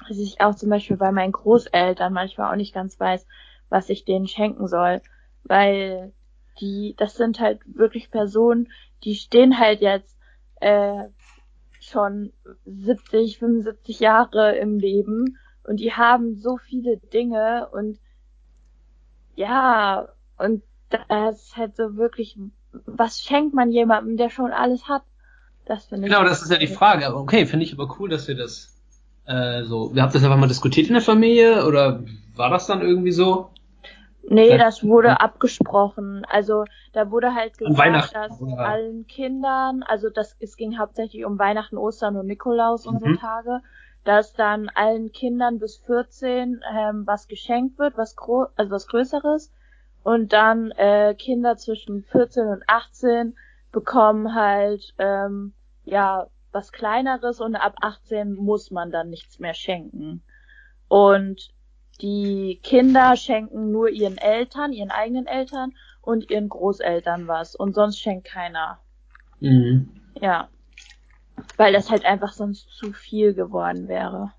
dass ich auch zum Beispiel bei meinen Großeltern manchmal auch nicht ganz weiß, was ich denen schenken soll, weil die, das sind halt wirklich Personen, die stehen halt jetzt äh, schon 70, 75 Jahre im Leben und die haben so viele Dinge und ja, und das ist halt so wirklich, was schenkt man jemandem, der schon alles hat? Das finde ich. Genau, das ist ja die Frage. Okay, finde ich aber cool, dass wir das äh, so, ihr habt das einfach mal diskutiert in der Familie oder war das dann irgendwie so? Nee, das wurde abgesprochen. Also da wurde halt gesagt, dass oder? allen Kindern, also das, es ging hauptsächlich um Weihnachten, Ostern und Nikolaus und so Mhm. Tage, dass dann allen Kindern bis 14 ähm, was geschenkt wird, was gro also was Größeres. Und dann äh, Kinder zwischen 14 und 18 bekommen halt ähm, ja was Kleineres und ab 18 muss man dann nichts mehr schenken. Und die Kinder schenken nur ihren Eltern, ihren eigenen Eltern und ihren Großeltern was und sonst schenkt keiner. Mhm. Ja. Weil das halt einfach sonst zu viel geworden wäre.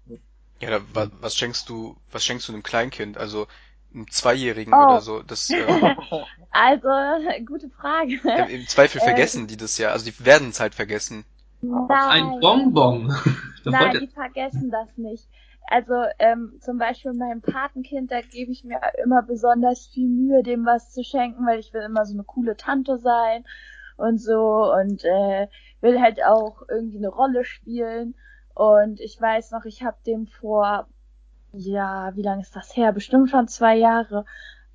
Ja, da, wa, was schenkst du, was schenkst du einem Kleinkind? Also einem Zweijährigen Oh. oder so? Das äh, Also, gute Frage. im, im Zweifel Äh. vergessen die das ja. Also die werden es halt vergessen. Ein Nein, Bonbon. Da nein, die vergessen das nicht. Also ähm, zum Beispiel meinem Patenkind, da gebe ich mir immer besonders viel Mühe, dem was zu schenken, weil ich will immer so eine coole Tante sein und so und äh, will halt auch irgendwie eine Rolle spielen. Und ich weiß noch, ich habe dem vor, ja, wie lange ist das her? Bestimmt schon zwei Jahre.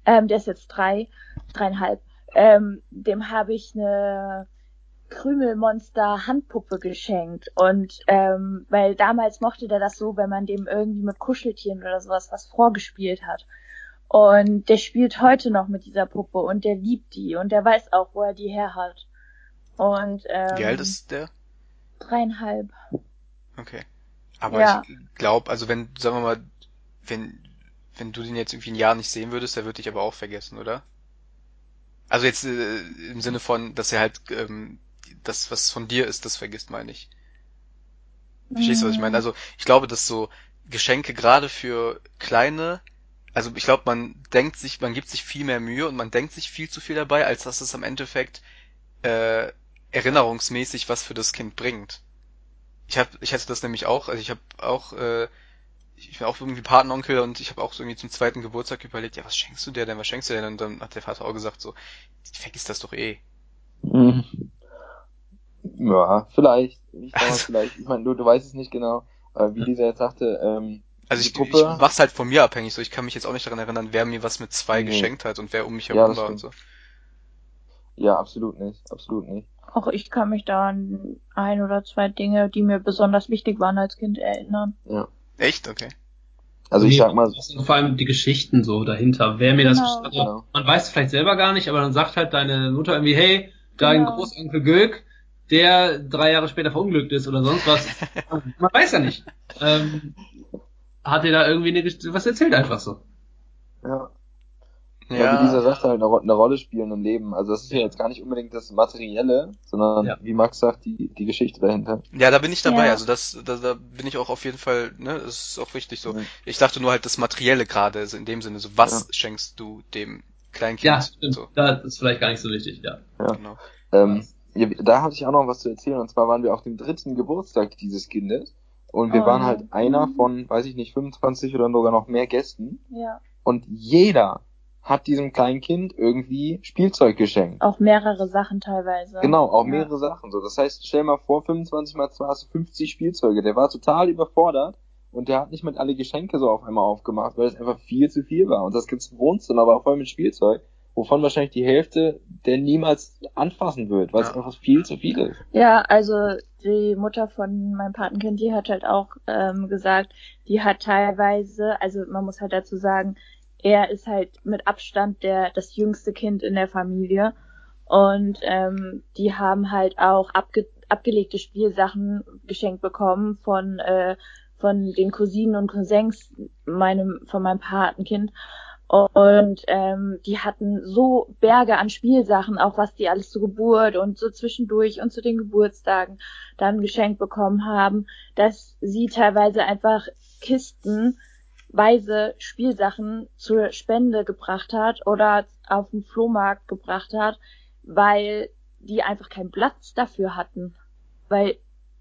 Ähm, der ist jetzt drei, dreieinhalb. Ähm, dem habe ich eine Krümelmonster Handpuppe geschenkt und ähm, weil damals mochte der das so, wenn man dem irgendwie mit Kuscheltieren oder sowas was vorgespielt hat. Und der spielt heute noch mit dieser Puppe und der liebt die und der weiß auch, wo er die her hat. Und ähm, Wie alt ist der? dreieinhalb. Okay. Aber Ja. ich glaube, also wenn, sagen wir mal, wenn, wenn du den jetzt irgendwie ein Jahr nicht sehen würdest, der wird dich aber auch vergessen, oder? Also jetzt äh, im Sinne von, dass er halt ähm, das, was von dir ist, das vergisst, meine ich. Verstehst du, was ich meine? Also ich glaube, dass so Geschenke gerade für kleine, also ich glaube, man denkt sich, man gibt sich viel mehr Mühe und man denkt sich viel zu viel dabei, als dass es am Endeffekt äh, erinnerungsmäßig was für das Kind bringt. Ich hab, ich hatte das nämlich auch, also ich habe auch, äh, ich bin auch irgendwie Patenonkel und ich habe auch so irgendwie zum zweiten Geburtstag überlegt, ja, was schenkst du dir denn, was schenkst du dir denn? Und dann hat der Vater auch gesagt so, vergiss das doch eh. Mhm. Ja, vielleicht. Ich glaube, Also- vielleicht. Ich meine, du, du weißt es nicht genau. Aber wie Lisa jetzt sagte, ähm, Also die ich, Puppe, ich mach's halt von mir abhängig, so ich kann mich jetzt auch nicht daran erinnern, wer mir was mit zwei Nee. geschenkt hat und wer um mich Ja, herum das war und so. ja, absolut nicht. Absolut nicht. Auch ich kann mich da an ein oder zwei Dinge, die mir besonders wichtig waren als Kind erinnern. Echt? Okay. Also ich sag mal, das sind vor allem die Geschichten so dahinter. Wer mir das, Genau. also, Genau. man weiß es vielleicht selber gar nicht, aber dann sagt halt deine Mutter irgendwie, hey, dein Genau. Großonkel Gülk, der drei Jahre später verunglückt ist oder sonst was. man weiß ja nicht. Ähm, hat dir da irgendwie eine, was erzählt einfach so. ja. Ja, wie Ja, sagt, halt eine, Ro- eine Rolle spielen im Leben. Also das ist ja jetzt gar nicht unbedingt das Materielle, sondern Ja. wie Max sagt, die, die Geschichte dahinter. ja, da bin ich dabei. Ja. Also das, da, da bin ich auch auf jeden Fall, ne, das ist auch wichtig so. Ich dachte nur halt das Materielle gerade, also in dem Sinne, so was Ja. schenkst du dem Kleinkind? Ja, stimmt. So, Das ist vielleicht gar nicht so wichtig, ja. Ja. genau. Ähm, ja, da hatte ich auch noch was zu erzählen. Und zwar waren wir auf dem dritten Geburtstag dieses Kindes. Und wir Oh, waren halt einer von, weiß ich nicht, 25 oder sogar noch mehr Gästen. Ja. Und jeder hat diesem kleinen Kind irgendwie Spielzeug geschenkt. Auch mehrere Sachen teilweise. Genau, auch Ja. mehrere Sachen. So, das heißt, stell mal vor, 25 mal 2 hast du 50 Spielzeuge. Der war total überfordert und der hat nicht mit alle Geschenke so auf einmal aufgemacht, weil es einfach viel zu viel war. Und das ganze Wohnzimmer war voll mit Spielzeug, wovon wahrscheinlich die Hälfte der niemals anfassen wird, weil es Ja. einfach viel zu viel ist. Ja, also die Mutter von meinem Patenkind, die hat halt auch ähm, gesagt, die hat teilweise, also man muss halt dazu sagen, er ist halt mit Abstand der das jüngste Kind in der Familie und ähm, die haben halt auch abge abgelegte Spielsachen geschenkt bekommen von äh, von den Cousinen und Cousins meinem von meinem Patenkind und ähm, die hatten so Berge an Spielsachen, auch was die alles zur Geburt und so zwischendurch und zu den Geburtstagen dann geschenkt bekommen haben, dass sie teilweise einfach kistenweise Spielsachen zur Spende gebracht hat oder auf den Flohmarkt gebracht hat, weil die einfach keinen Platz dafür hatten, weil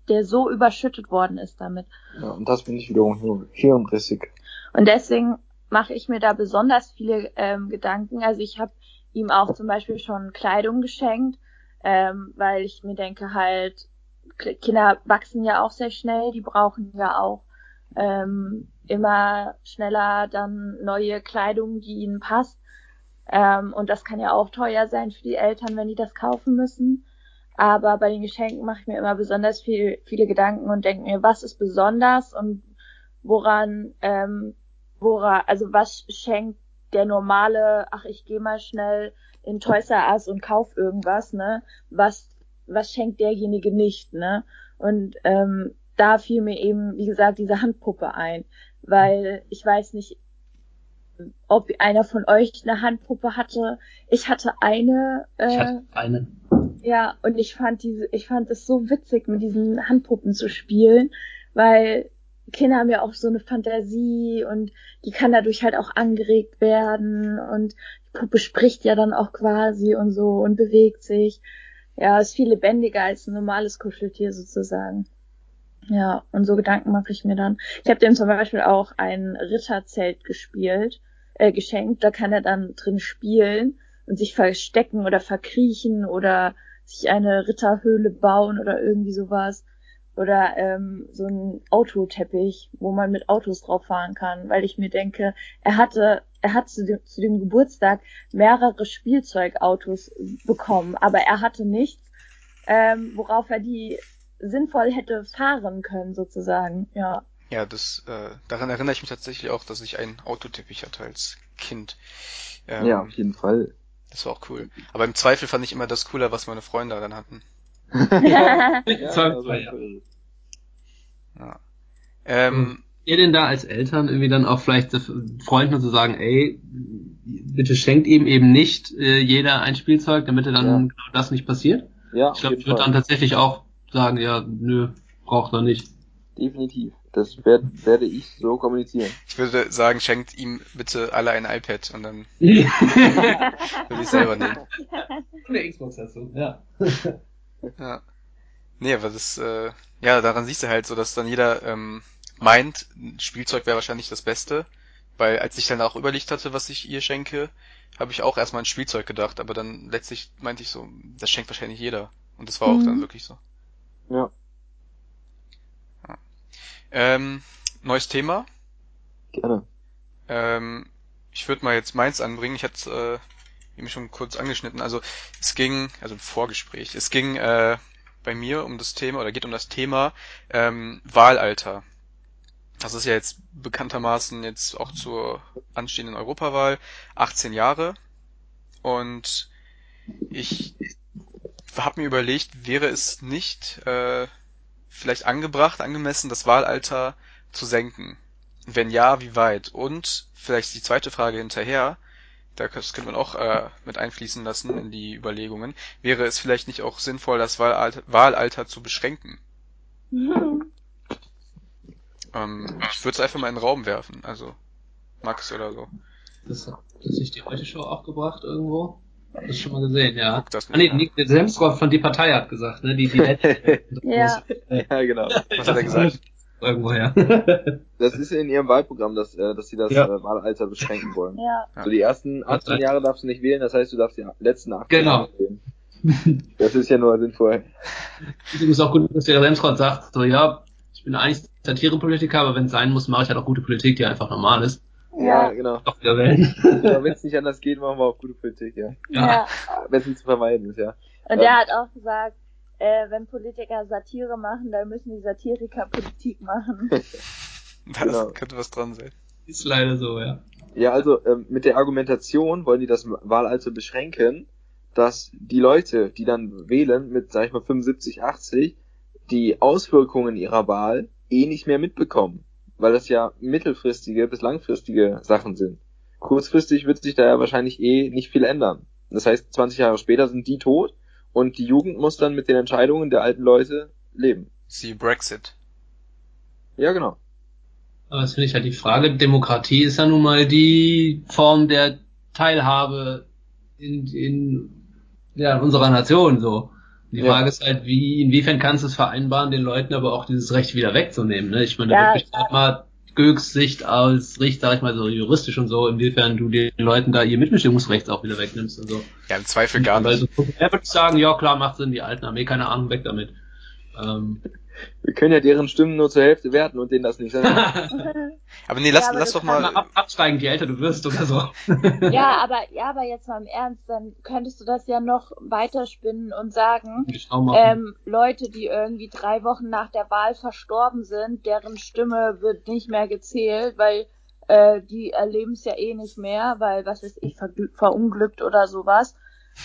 der so überschüttet worden ist damit. Ja, und das finde ich wiederum hirnrissig. Und deswegen mache ich mir da besonders viele ähm, Gedanken. Also ich habe ihm auch zum Beispiel schon Kleidung geschenkt, ähm, weil ich mir denke halt, Kinder wachsen ja auch sehr schnell, die brauchen ja auch ähm, immer schneller dann neue Kleidung, die ihnen passt. Ähm, und das kann ja auch teuer sein für die Eltern, wenn die das kaufen müssen. Aber bei den Geschenken mache ich mir immer besonders viel, viele Gedanken und denke mir, was ist besonders und woran, ähm, woran, also was schenkt der normale, ach, ich gehe mal schnell in Toys R Us und kauf irgendwas, ne? Was, was schenkt derjenige nicht, ne? Und ähm, da fiel mir eben, wie gesagt, diese Handpuppe ein, weil ich weiß nicht, ob einer von euch eine Handpuppe hatte. Ich hatte eine. Äh, ich hatte eine. Ja, und ich fand diese, ich fand es so witzig, mit diesen Handpuppen zu spielen, weil Kinder haben ja auch so eine Fantasie und die kann dadurch halt auch angeregt werden und die Puppe spricht ja dann auch quasi und so und bewegt sich. Ja, ist viel lebendiger als ein normales Kuscheltier sozusagen. Ja, und so Gedanken mache ich mir dann. Ich habe dem zum Beispiel auch ein Ritterzelt gespielt, äh, geschenkt. Da kann er dann drin spielen und sich verstecken oder verkriechen oder sich eine Ritterhöhle bauen oder irgendwie sowas. Oder ähm, so ein Autoteppich, wo man mit Autos drauf fahren kann, weil ich mir denke, er hatte, er hat zu dem, zu dem Geburtstag mehrere Spielzeugautos bekommen, aber er hatte nichts, ähm, worauf er die sinnvoll hätte fahren können, sozusagen, ja. Ja, das, äh, daran erinnere ich mich tatsächlich auch, dass ich einen Autoteppich hatte als Kind. Ähm, ja, auf jeden Fall. Das war auch cool. Aber im Zweifel fand ich immer das cooler, was meine Freunde dann hatten. Ja, ja, ja. ja. Ähm, ihr denn da als Eltern irgendwie dann auch vielleicht Freunden zu sagen, ey, bitte schenkt ihm eben nicht äh, jeder ein Spielzeug, damit er dann ja. genau das nicht passiert? Ja, ich glaube, ich würde dann tatsächlich auch sagen, ja, nö, braucht er nicht. Definitiv. Das werd, werde ich so kommunizieren. Ich würde sagen, schenkt ihm bitte alle ein iPad und dann würde ich selber nehmen. Eine Xbox dazu, ja. Ja. Nee, aber das, äh, ja, daran siehst du halt so, dass dann jeder ähm, meint, Spielzeug wäre wahrscheinlich das Beste. Weil als ich dann auch überlegt hatte, was ich ihr schenke, habe ich auch erstmal an Spielzeug gedacht, aber dann letztlich meinte ich so, das schenkt wahrscheinlich jeder. Und das war mhm. auch dann wirklich so. Ja. ja. Ähm, neues Thema. Gerne. Ähm, ich würde mal jetzt meins anbringen. Ich hatte äh, eben schon kurz angeschnitten. Also es ging, also im Vorgespräch, es ging äh, bei mir um das Thema oder geht um das Thema ähm, Wahlalter. Das ist ja jetzt bekanntermaßen jetzt auch zur anstehenden Europawahl 18 Jahre. Und ich habe mir überlegt, wäre es nicht äh, vielleicht angebracht, angemessen, das Wahlalter zu senken? Wenn ja, wie weit? Und vielleicht die zweite Frage hinterher, das könnte man auch äh, mit einfließen lassen in die Überlegungen, wäre es vielleicht nicht auch sinnvoll, das Wahlalter, Wahlalter zu beschränken? Mhm. Ähm, ich würde es einfach mal in den Raum werfen, also Max oder so. Das hat sich die heute Show auch gebracht irgendwo? Hab das schon mal gesehen, ja. Guck das ah, nee, Nick Semsrott von die Partei hat gesagt, ne? Die, die ja. ja, genau. Was hat er gesagt? Irgendwoher. das ist in ihrem Wahlprogramm, dass, äh, dass sie das ja. äh, Wahlalter beschränken wollen. Ja. So die ersten 18 Jahre darfst du nicht wählen, das heißt, du darfst die letzten 18 genau. Jahre wählen. Das ist ja nur sinnvoll. Es ist auch gut, dass der Semsrott sagt, so ja, ich bin eigentlich Satirepolitiker, aber wenn es sein muss, mache ich halt auch gute Politik, die einfach normal ist. Ja, genau. Doch wieder wählen. ja, wenn es nicht anders geht, machen wir auch gute Politik, ja. Ja. Wenn es nicht zu vermeiden ist, ja. Und ähm, der hat auch gesagt, äh, wenn Politiker Satire machen, dann müssen die Satiriker Politik machen. da genau. könnte was dran sein. Ist leider so, ja. Ja, also ähm, mit der Argumentation wollen die das Wahlalter beschränken, dass die Leute, die dann wählen mit, sag ich mal, 75, 80, die Auswirkungen ihrer Wahl eh nicht mehr mitbekommen weil das ja mittelfristige bis langfristige Sachen sind. Kurzfristig wird sich da ja wahrscheinlich eh nicht viel ändern. Das heißt, 20 Jahre später sind die tot und die Jugend muss dann mit den Entscheidungen der alten Leute leben. Sie Brexit. Ja, genau. Aber das finde ich halt die Frage. Demokratie ist ja nun mal die Form der Teilhabe in, in ja, unserer Nation so. Die ja. Frage ist halt, wie, inwiefern kannst du es vereinbaren, den Leuten aber auch dieses Recht wieder wegzunehmen, ne? Ich meine, ja, wirklich ja. mal Göks Sicht als Richter, sag ich mal so juristisch und so, inwiefern du den Leuten da ihr Mitbestimmungsrecht auch wieder wegnimmst und so. Ja, im Zweifel gar nicht. Also, er würde sagen, ja klar, macht Sinn, die alten Armee, keine Ahnung, weg damit. Ähm, wir können ja deren Stimmen nur zur Hälfte werten und denen das nicht sagen. Aber nee, lass, Ja, aber lass doch mal. Mal ab, absteigen, je älter du wirst oder so. Ja, aber, ja, aber jetzt mal im Ernst, dann könntest du das ja noch weiterspinnen und sagen, ähm, Leute, die irgendwie drei Wochen nach der Wahl verstorben sind, deren Stimme wird nicht mehr gezählt, weil äh, die erleben es ja eh nicht mehr, weil, was weiß ich, ver verunglückt oder sowas.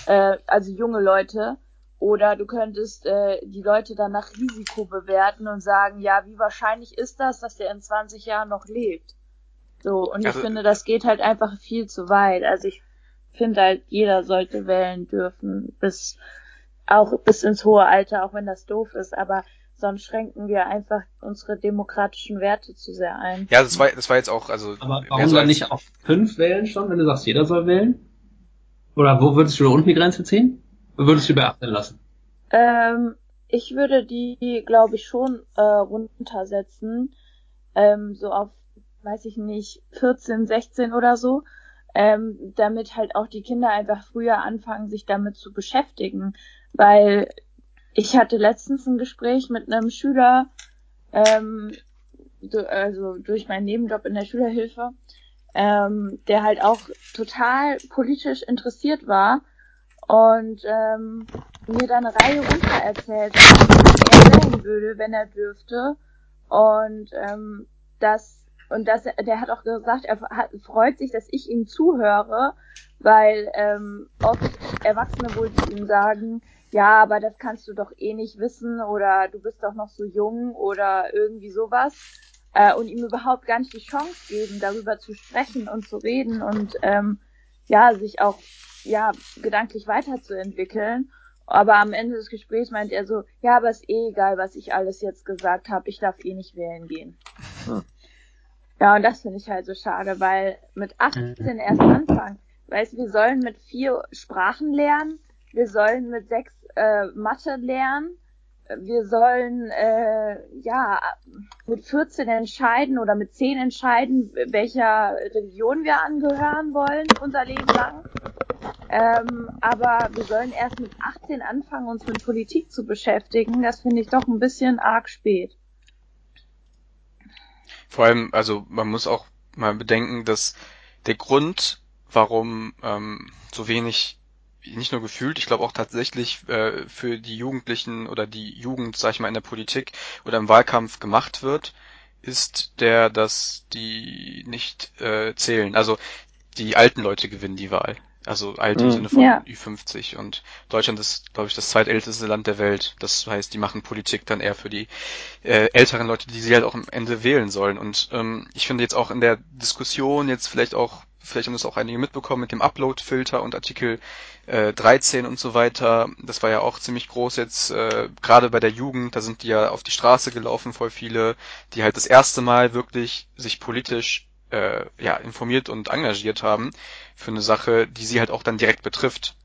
Äh, also junge Leute. Oder du könntest äh, die Leute dann nach Risiko bewerten und sagen, ja, wie wahrscheinlich ist das, dass der in 20 Jahren noch lebt? So, und Also- ich finde, das geht halt einfach viel zu weit. Also ich finde halt, jeder sollte wählen dürfen, bis auch bis ins hohe Alter, auch wenn das doof ist, aber sonst schränken wir einfach unsere demokratischen Werte zu sehr ein. Ja, das war, das war jetzt auch, also. Aber warum so dann als- nicht auf fünf wählen schon, wenn du sagst, jeder soll wählen? Oder wo würdest du da unten die Grenze ziehen? Würdest du 18 lassen? Ähm, ich würde die, glaube ich, schon äh, runtersetzen, ähm, so auf, weiß ich nicht, 14, 16 oder so, ähm, damit halt auch die Kinder einfach früher anfangen, sich damit zu beschäftigen, weil ich hatte letztens ein Gespräch mit einem Schüler, ähm, also durch meinen Nebenjob in der Schülerhilfe, ähm, der halt auch total politisch interessiert war und ähm, mir dann eine Reihe runter erzählt, was er wählen würde, wenn er dürfte. Und ähm, das und das, der hat auch gesagt, er hat, freut sich, dass ich ihm zuhöre, weil ähm, oft Erwachsene wohl zu ihm sagen, ja, aber das kannst du doch eh nicht wissen oder du bist doch noch so jung oder irgendwie sowas äh, und ihm überhaupt gar nicht die Chance geben, darüber zu sprechen und zu reden und ähm, ja, sich auch ja gedanklich weiterzuentwickeln. Aber am Ende des Gesprächs meint er so, ja, aber ist eh egal, was ich alles jetzt gesagt habe, ich darf eh nicht wählen gehen. Hm. Ja, und das finde ich halt so schade, weil mit 18 erst anfangen. Weißt du, wir sollen mit vier Sprachen lernen, wir sollen mit sechs äh, Mathe lernen, wir sollen äh, ja mit 14 entscheiden oder mit 10 entscheiden, welcher Religion wir angehören wollen, unser Leben lang. Ähm, aber wir sollen erst mit 18 anfangen, uns mit Politik zu beschäftigen. Das finde ich doch ein bisschen arg spät. Vor allem, also man muss auch mal bedenken, dass der Grund, warum ähm, so wenig, nicht nur gefühlt, ich glaube auch tatsächlich äh, für die Jugendlichen oder die Jugend, sag ich mal, in der Politik oder im Wahlkampf gemacht wird, ist der, dass die nicht äh, zählen. Also die alten Leute gewinnen die Wahl. Also alt im Mhm. Sinne von Ja. Ü50 und Deutschland ist, glaube ich, das zweitälteste Land der Welt. Das heißt, die machen Politik dann eher für die äh, älteren Leute, die sie halt auch am Ende wählen sollen. Und ähm, ich finde jetzt auch in der Diskussion jetzt vielleicht auch, vielleicht haben das auch einige mitbekommen mit dem Upload-Filter und Artikel äh, 13 und so weiter. Das war ja auch ziemlich groß jetzt, äh, gerade bei der Jugend, da sind die ja auf die Straße gelaufen, voll viele, die halt das erste Mal wirklich sich politisch äh, ja, informiert und engagiert haben für eine Sache, die sie halt auch dann direkt betrifft.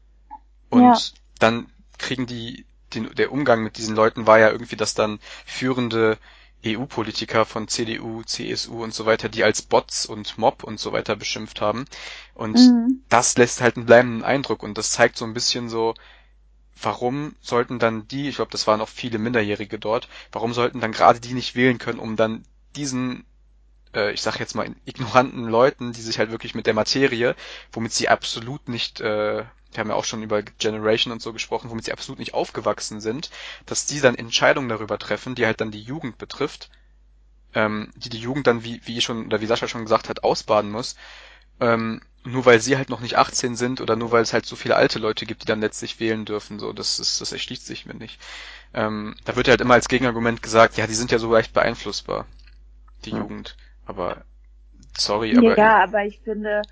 Und Ja. dann kriegen die, den, der Umgang mit diesen Leuten war ja irgendwie, dass dann führende EU-Politiker von CDU, CSU und so weiter, die als Bots und Mob und so weiter beschimpft haben. Und Mhm. das lässt halt einen bleibenden Eindruck und das zeigt so ein bisschen so, warum sollten dann die, ich glaube, das waren auch viele Minderjährige dort, warum sollten dann gerade die nicht wählen können, um dann diesen, äh, ich sag jetzt mal, ignoranten Leuten, die sich halt wirklich mit der Materie, womit sie absolut nicht, äh, wir haben ja auch schon über Generation und so gesprochen, womit sie absolut nicht aufgewachsen sind, dass die dann Entscheidungen darüber treffen, die halt dann die Jugend betrifft, ähm, die die Jugend dann, wie, wie schon, oder wie Sascha schon gesagt hat, ausbaden muss, ähm, nur weil sie halt noch nicht 18 sind oder nur weil es halt so viele alte Leute gibt, die dann letztlich wählen dürfen, so, das ist, das erschließt sich mir nicht. Ähm, da wird halt immer als Gegenargument gesagt, ja, die sind ja so leicht beeinflussbar, die Ja. Jugend. Aber, sorry, aber, ja, aber ich finde,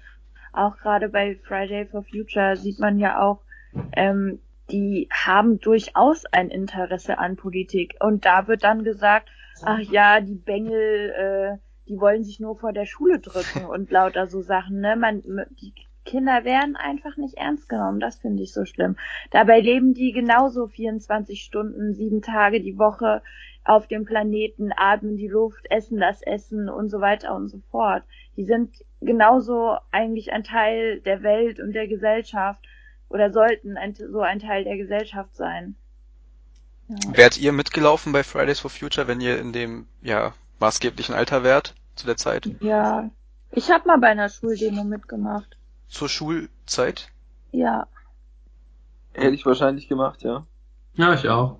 auch gerade bei Friday for Future sieht man ja auch, ähm, die haben durchaus ein Interesse an Politik. Und da wird dann gesagt, ach ja, die Bengel, äh, die wollen sich nur vor der Schule drücken und lauter so Sachen, ne? Man, die Kinder werden einfach nicht ernst genommen. Das finde ich so schlimm. Dabei leben die genauso 24 Stunden, sieben Tage die Woche auf dem Planeten, atmen die Luft, essen das Essen und so weiter und so fort. Die sind genauso eigentlich ein Teil der Welt und der Gesellschaft oder sollten ein, so ein Teil der Gesellschaft sein. Ja. wärt ihr mitgelaufen bei Fridays for Future, wenn ihr in dem, ja, maßgeblichen Alter wärt? zu der Zeit? Ja. Ich habe mal bei einer Schuldemo mitgemacht. Zur Schulzeit? Ja. Hätte ich wahrscheinlich gemacht, ja. Ja, ich auch.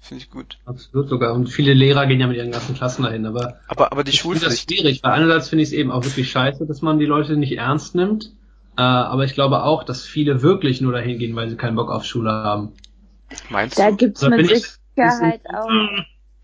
Finde ich gut. Absolut sogar. Und viele Lehrer gehen ja mit ihren ganzen Klassen dahin, aber Aber, aber die ich finde das Schulpflicht, schwierig, weil einerseits finde ich es eben auch wirklich scheiße, dass man die Leute nicht ernst nimmt. Äh, aber ich glaube auch, dass viele wirklich nur dahin gehen, weil sie keinen Bock auf Schule haben. meinst Da du? gibt's Da mit ich- Sicherheit auch,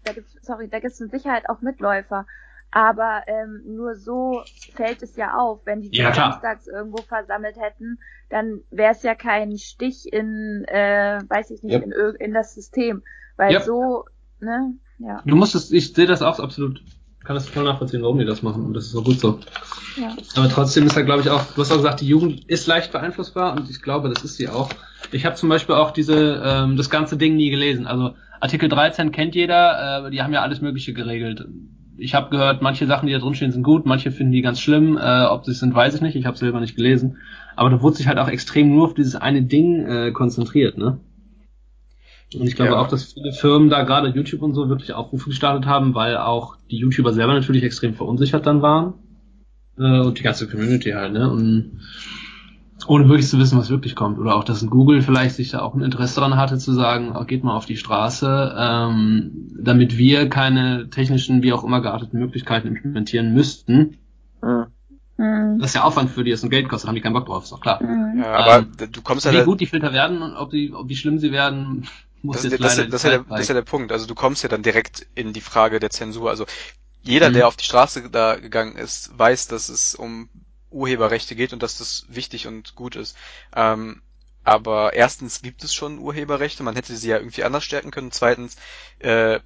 da gibt's, sorry, da gibt's mit Sicherheit auch Mitläufer. Aber ähm, nur so fällt es ja auf. Wenn die sich Ja, samstags irgendwo versammelt hätten, dann wäre es ja kein Stich in, äh, weiß ich nicht, Yep. in, in das System. Weil Yep. so, ne, ja. Du musst es, ich sehe das auch absolut, kann das voll nachvollziehen, warum die das machen und das ist auch gut so. ja. Aber trotzdem ist halt, glaube ich, auch, du hast auch gesagt, die Jugend ist leicht beeinflussbar und ich glaube, das ist sie auch. Ich habe zum Beispiel auch diese, ähm, das ganze Ding nie gelesen. Also Artikel 13 kennt jeder, äh, die haben ja alles Mögliche geregelt. Ich habe gehört, manche Sachen, die da drin stehen, sind gut, manche finden die ganz schlimm. Äh, ob sie es sind, weiß ich nicht. Ich habe selber nicht gelesen. Aber da wurde sich halt auch extrem nur auf dieses eine Ding äh, konzentriert, ne? Und ich glaube Ja. auch, dass viele Firmen da gerade YouTube und so wirklich Aufrufe gestartet haben, weil auch die YouTuber selber natürlich extrem verunsichert dann waren. Äh, und die ganze Community halt, ne? Und ohne wirklich zu wissen, was wirklich kommt. Oder auch, dass ein Google vielleicht sich da auch ein Interesse daran hatte, zu sagen, oh, geht mal auf die Straße, ähm, damit wir keine technischen, wie auch immer gearteten Möglichkeiten implementieren müssten. Mhm. Das ist ja Aufwand für die, das ein Geld kostet, haben die keinen Bock drauf, ist doch klar. Mhm. Ja, aber Ähm, du kommst ja Wie gut die Filter werden und ob die, ob wie schlimm sie werden, muss das, jetzt ist- das, leider das, ist ja der, die das ist ja der Punkt. Also du kommst ja dann direkt in die Frage der Zensur. Also jeder, Mhm. der auf die Straße da gegangen ist, weiß, dass es um Urheberrechte geht und dass das wichtig und gut ist. Ähm, aber erstens gibt es schon Urheberrechte, man hätte sie ja irgendwie anders stärken können. Zweitens, äh,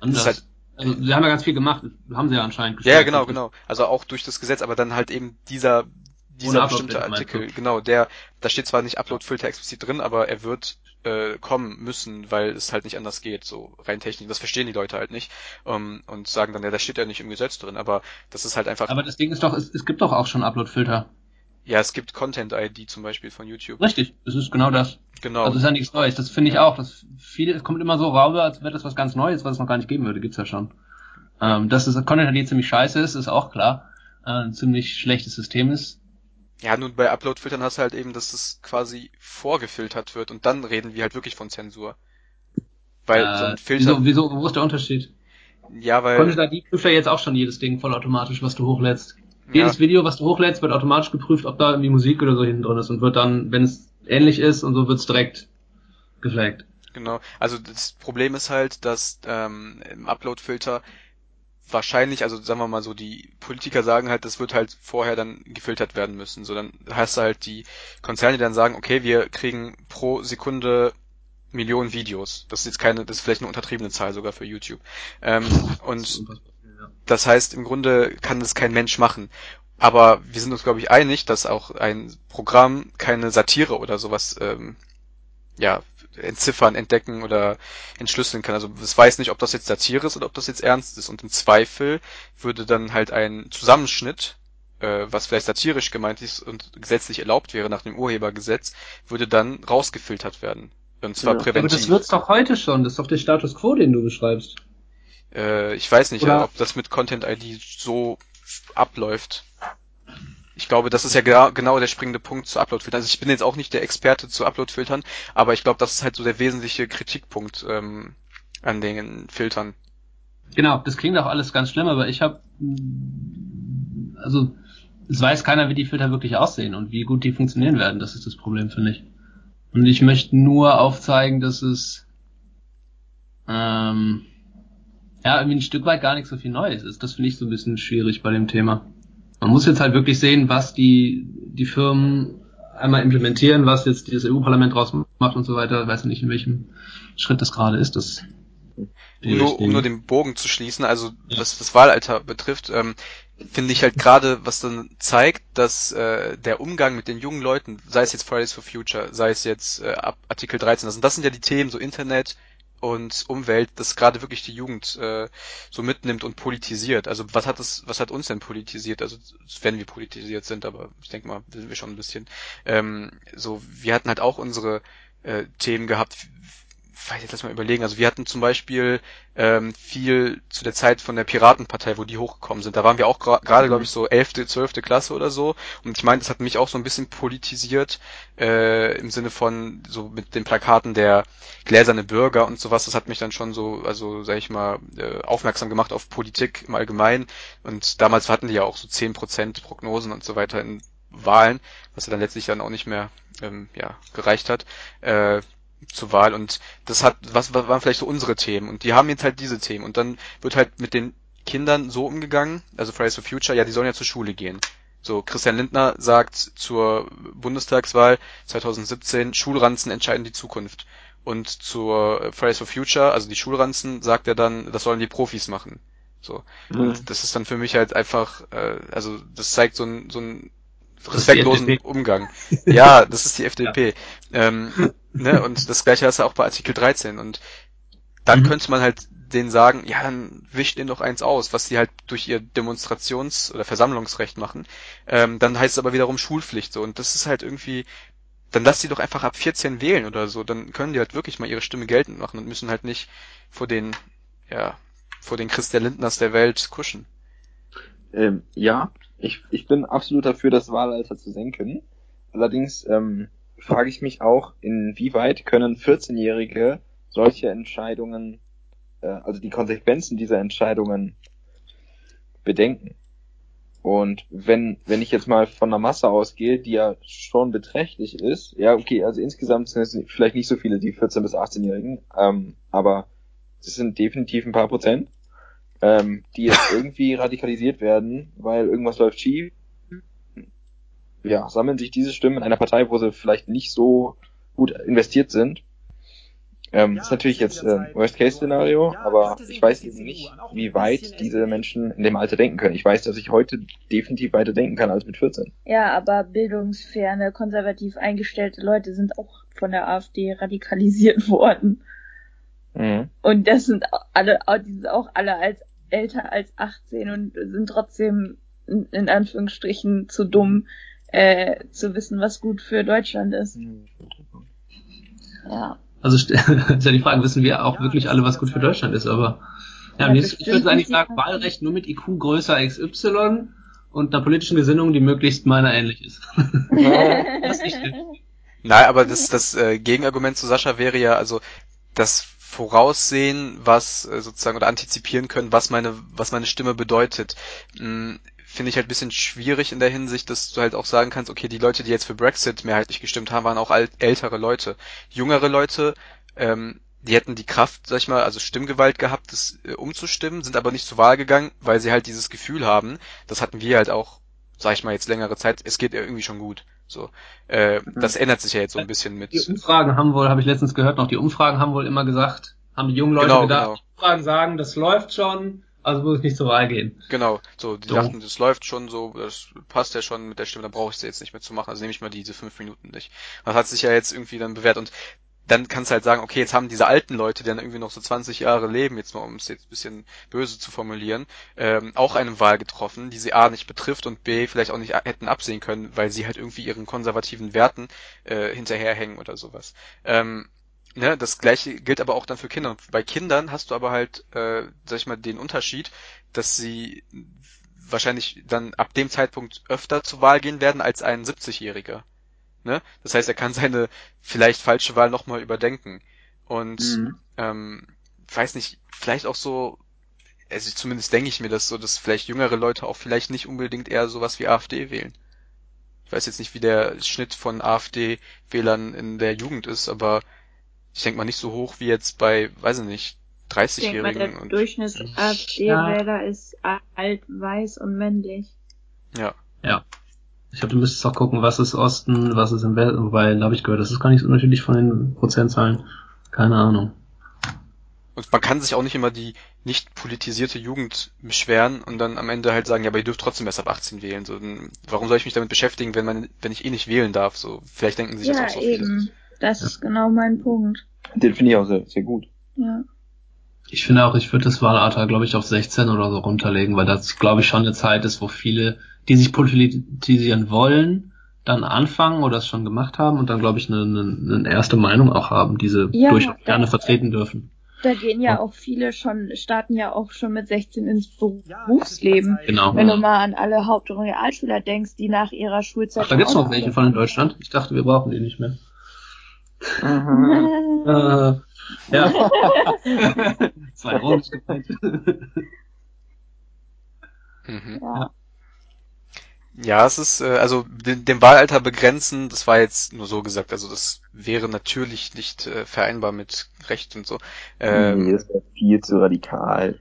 anders. halt- also, sie haben ja ganz viel gemacht, haben sie ja anscheinend ja, ja, gestärkt. genau, genau. Also auch durch das Gesetz, aber dann halt eben dieser dieser bestimmte Artikel, genau, der, da steht zwar nicht Upload-Filter explizit drin, aber er wird äh, kommen müssen, weil es halt nicht anders geht, so rein technisch. Das verstehen die Leute halt nicht um, und sagen dann, ja, das steht ja nicht im Gesetz drin, aber das ist halt einfach, Aber das Ding ist doch, es, es gibt doch auch schon Upload-Filter. ja, es gibt Content-ID zum Beispiel von YouTube. Richtig, das ist genau das. Genau. Also das ist ja nichts Neues. Das finde ich auch. Das viele, es kommt immer so rüber, als wäre das was ganz Neues, was es noch gar nicht geben würde. Gibt's ja schon. Ähm, dass das Content ID ziemlich scheiße ist, ist auch klar. Äh, ein ziemlich schlechtes System ist. Ja, nun bei Upload-Filtern hast du halt eben, dass es quasi vorgefiltert wird und dann reden wir halt wirklich von Zensur. Weil so ein äh, Filter, wieso, wieso, wo ist der Unterschied? ja, weil, Content ID prüft ja jetzt auch schon jedes Ding vollautomatisch, was du hochlädst. ja, Jedes Video, was du hochlädst, wird automatisch geprüft, ob da irgendwie Musik oder so hinten drin ist und wird dann, wenn es ähnlich ist und so, wird's direkt geflaggt. Genau. Also das Problem ist halt, dass ähm, im Upload-Filter wahrscheinlich, also sagen wir mal so, die Politiker sagen halt, das wird halt vorher dann gefiltert werden müssen. So dann hast du halt die Konzerne, die dann sagen, okay, wir kriegen pro Sekunde Millionen Videos. Das ist jetzt keine, das ist vielleicht eine untertriebene Zahl sogar für YouTube. Ähm, und das heißt, im Grunde kann das kein Mensch machen. Aber wir sind uns, glaube ich, einig, dass auch ein Programm keine Satire oder sowas ähm, ja, entziffern, entdecken oder entschlüsseln kann. Also es weiß nicht, ob das jetzt Satire ist oder ob das jetzt ernst ist. Und im Zweifel würde dann halt ein Zusammenschnitt, äh, was vielleicht satirisch gemeint ist und gesetzlich erlaubt wäre nach dem Urhebergesetz, würde dann rausgefiltert werden. Und zwar Ja. Aber präventiv. das wird's doch heute schon. Das ist doch der Status quo, den du beschreibst. Äh, ich weiß nicht, Oder- ob das mit Content ID so abläuft. Ich glaube, das ist ja genau, genau der springende Punkt zu Upload-Filtern. Also ich bin jetzt auch nicht der Experte zu Upload-Filtern, aber ich glaube, das ist halt so der wesentliche Kritikpunkt ähm, an den Filtern. Genau, das klingt auch alles ganz schlimm, aber ich habe, also es weiß keiner, wie die Filter wirklich aussehen und wie gut die funktionieren werden. Das ist das Problem, finde ich. Und ich möchte nur aufzeigen, dass es ähm, ja irgendwie ein Stück weit gar nicht so viel Neues ist. Das finde ich so ein bisschen schwierig bei dem Thema. Man muss jetzt halt wirklich sehen, was die die Firmen einmal implementieren, was jetzt dieses EU-Parlament draus macht und so weiter. Ich weiß nicht, in welchem Schritt das gerade ist. Das Um nur, um nur den Bogen zu schließen, also Ja. was das Wahlalter betrifft, ähm, finde ich halt gerade, was dann zeigt, dass äh, der Umgang mit den jungen Leuten, sei es jetzt Fridays for Future, sei es jetzt äh, Artikel 13, also das sind ja die Themen, so Internet und Umwelt, das gerade wirklich die Jugend äh, so mitnimmt und politisiert. Also was hat das, was hat uns denn politisiert? Also wenn wir politisiert sind, aber ich denke mal, sind wir schon ein bisschen. Ähm, so, wir hatten halt auch unsere äh, Themen gehabt, weiß ich, lass mal überlegen. Also wir hatten zum Beispiel ähm, viel zu der Zeit von der Piratenpartei, wo die hochgekommen sind. Da waren wir auch gerade, mhm. glaube ich, so elfte, zwölfte Klasse oder so. Und ich meine, das hat mich auch so ein bisschen politisiert äh, im Sinne von so mit den Plakaten der gläserne Bürger und sowas. Das hat mich dann schon so, also sag ich mal, äh, aufmerksam gemacht auf Politik im Allgemeinen. Und damals hatten die ja auch so zehn Prozent Prognosen und so weiter in Wahlen, was ja dann letztlich dann auch nicht mehr ähm, ja, gereicht hat. Äh, zur Wahl und das hat, was, waren vielleicht so unsere Themen und die haben jetzt halt diese Themen und dann wird halt mit den Kindern so umgegangen, also Fridays for Future, ja, die sollen ja zur Schule gehen. So, Christian Lindner sagt zur Bundestagswahl 2017, Schulranzen entscheiden die Zukunft. Und zur Fridays for Future, also die Schulranzen, sagt er dann, das sollen die Profis machen. So. Mhm. Und das ist dann für mich halt einfach, äh, also das zeigt so ein, so ein respektlosen Umgang. Ja, das ist die FDP. Ja. Ähm, ne? Und das gleiche hast du auch bei Artikel 13. Und dann mhm. könnte man halt denen sagen, ja, dann wischt ihnen doch eins aus, was sie halt durch ihr Demonstrations- oder Versammlungsrecht machen. Ähm, dann heißt es aber wiederum Schulpflicht so. Und das ist halt irgendwie, dann lass sie doch einfach ab 14 wählen oder so. Dann können die halt wirklich mal ihre Stimme geltend machen und müssen halt nicht vor den, ja, vor den Christian Lindners der Welt kuschen. Ähm, ja, ich, ich bin absolut dafür, das Wahlalter zu senken. Allerdings ähm, frage ich mich auch, inwieweit können 14-Jährige solche Entscheidungen, äh, also die Konsequenzen dieser Entscheidungen bedenken. Und wenn, wenn ich jetzt mal von der Masse ausgehe, die ja schon beträchtlich ist, ja, okay, also insgesamt sind es vielleicht nicht so viele, die 14- bis 18-Jährigen, ähm, aber es sind definitiv ein paar Prozent ähm, die jetzt irgendwie radikalisiert werden, weil irgendwas läuft schief. Ja, sammeln sich diese Stimmen in einer Partei, wo sie vielleicht nicht so gut investiert sind. Ähm, ja, ist natürlich jetzt äh, Worst-Case-Szenario, ja, aber ich weiß eben nicht, wie weit diese Menschen in dem Alter denken können. Ich weiß, dass ich heute definitiv weiter denken kann als mit 14. Ja, aber bildungsferne, konservativ eingestellte Leute sind auch von der AfD radikalisiert worden. Mhm. Und das sind alle, die sind auch alle als älter als 18 und sind trotzdem in, in Anführungsstrichen zu dumm, äh, zu wissen, was gut für Deutschland ist. Ja. Also ist ja die Frage, wissen wir auch wirklich alle, was gut für Deutschland ist, aber ja, ja ich würde eigentlich sagen, Wahlrecht nur mit IQ größer XY und einer politischen Gesinnung, die möglichst meiner ähnlich ist. das ist Nein, aber das, das äh, Gegenargument zu Sascha wäre ja, also das voraussehen, was äh, sozusagen oder antizipieren können, was meine, was meine Stimme bedeutet. Finde ich halt ein bisschen schwierig in der Hinsicht, dass du halt auch sagen kannst, okay, die Leute, die jetzt für Brexit mehrheitlich gestimmt haben, waren auch alt, ältere Leute. Jüngere Leute, ähm, die hätten die Kraft, sag ich mal, also Stimmgewalt gehabt, das äh, umzustimmen, sind aber nicht zur Wahl gegangen, weil sie halt dieses Gefühl haben, das hatten wir halt auch, sag ich mal, jetzt längere Zeit, es geht ja irgendwie schon gut. So, äh, mhm. das ändert sich ja jetzt so ein bisschen mit. Die Umfragen haben wohl, habe ich letztens gehört, noch die Umfragen haben wohl immer gesagt, haben die jungen Leute genau, gedacht, genau. die Umfragen sagen, das läuft schon, also muss ich nicht zur Wahl gehen. Genau, so, die so. dachten, das läuft schon so, das passt ja schon mit der Stimme, da brauche ich sie jetzt nicht mehr zu machen, also nehme ich mal diese fünf Minuten nicht. Das hat sich ja jetzt irgendwie dann bewährt und dann kannst du halt sagen, okay, jetzt haben diese alten Leute, die dann irgendwie noch so 20 Jahre leben, jetzt mal um es jetzt ein bisschen böse zu formulieren, ähm, auch eine Wahl getroffen, die sie A nicht betrifft und B vielleicht auch nicht hätten absehen können, weil sie halt irgendwie ihren konservativen Werten äh, hinterherhängen oder sowas. Ähm, ne, das gleiche gilt aber auch dann für Kinder. Und bei Kindern hast du aber halt, äh, sag ich mal, den Unterschied, dass sie wahrscheinlich dann ab dem Zeitpunkt öfter zur Wahl gehen werden als ein 70-Jähriger. Ne? Das heißt, er kann seine vielleicht falsche Wahl nochmal überdenken. Und mhm. ähm, weiß nicht, vielleicht auch so, also zumindest denke ich mir das so, dass vielleicht jüngere Leute auch vielleicht nicht unbedingt eher sowas wie AfD wählen. Ich weiß jetzt nicht, wie der Schnitt von AfD-Wählern in der Jugend ist, aber ich denke mal nicht so hoch wie jetzt bei, weiß ich nicht, 30-Jährigen. Der Durchschnitts-AfD-Wähler ja. ist alt, weiß und männlich. Ja. Ja. Ich glaube, du müsstest auch gucken, was ist Osten, was ist im Westen, weil da habe ich gehört, das ist gar nicht so unterschiedlich von den Prozentzahlen. Keine Ahnung. Und man kann sich auch nicht immer die nicht politisierte Jugend beschweren und dann am Ende halt sagen, ja, aber ihr dürft trotzdem erst ab 18 wählen. So, warum soll ich mich damit beschäftigen, wenn man, wenn ich eh nicht wählen darf? So, vielleicht denken sich ja, das auch so eben. Das ist genau mein Punkt. Den finde ich auch sehr, sehr gut. Ja. Ich finde auch, ich würde das Wahlalter, glaube ich, auf 16 oder so runterlegen, weil das, glaube ich, schon eine Zeit ist, wo viele die sich politisieren wollen, dann anfangen oder es schon gemacht haben und dann, glaube ich, eine, eine, eine erste Meinung auch haben, diese Ja, durchaus gerne vertreten dürfen. Da gehen ja Ja. auch viele schon, starten ja auch schon mit 16 ins Berufsleben. Genau. Wenn du mal an alle Haupt- und Realschüler denkst, die nach ihrer Schulzeit. Ach, da gibt's noch welche von in Deutschland. Ich dachte, wir brauchen die nicht mehr. Mhm. Äh, ja. Zwei ironisch gemeint. Mhm. ja. Ja, es ist, äh, also den, den Wahlalter begrenzen, das war jetzt nur so gesagt, also das wäre natürlich nicht äh, vereinbar mit Recht und so. Ähm, nee, das wäre viel zu radikal.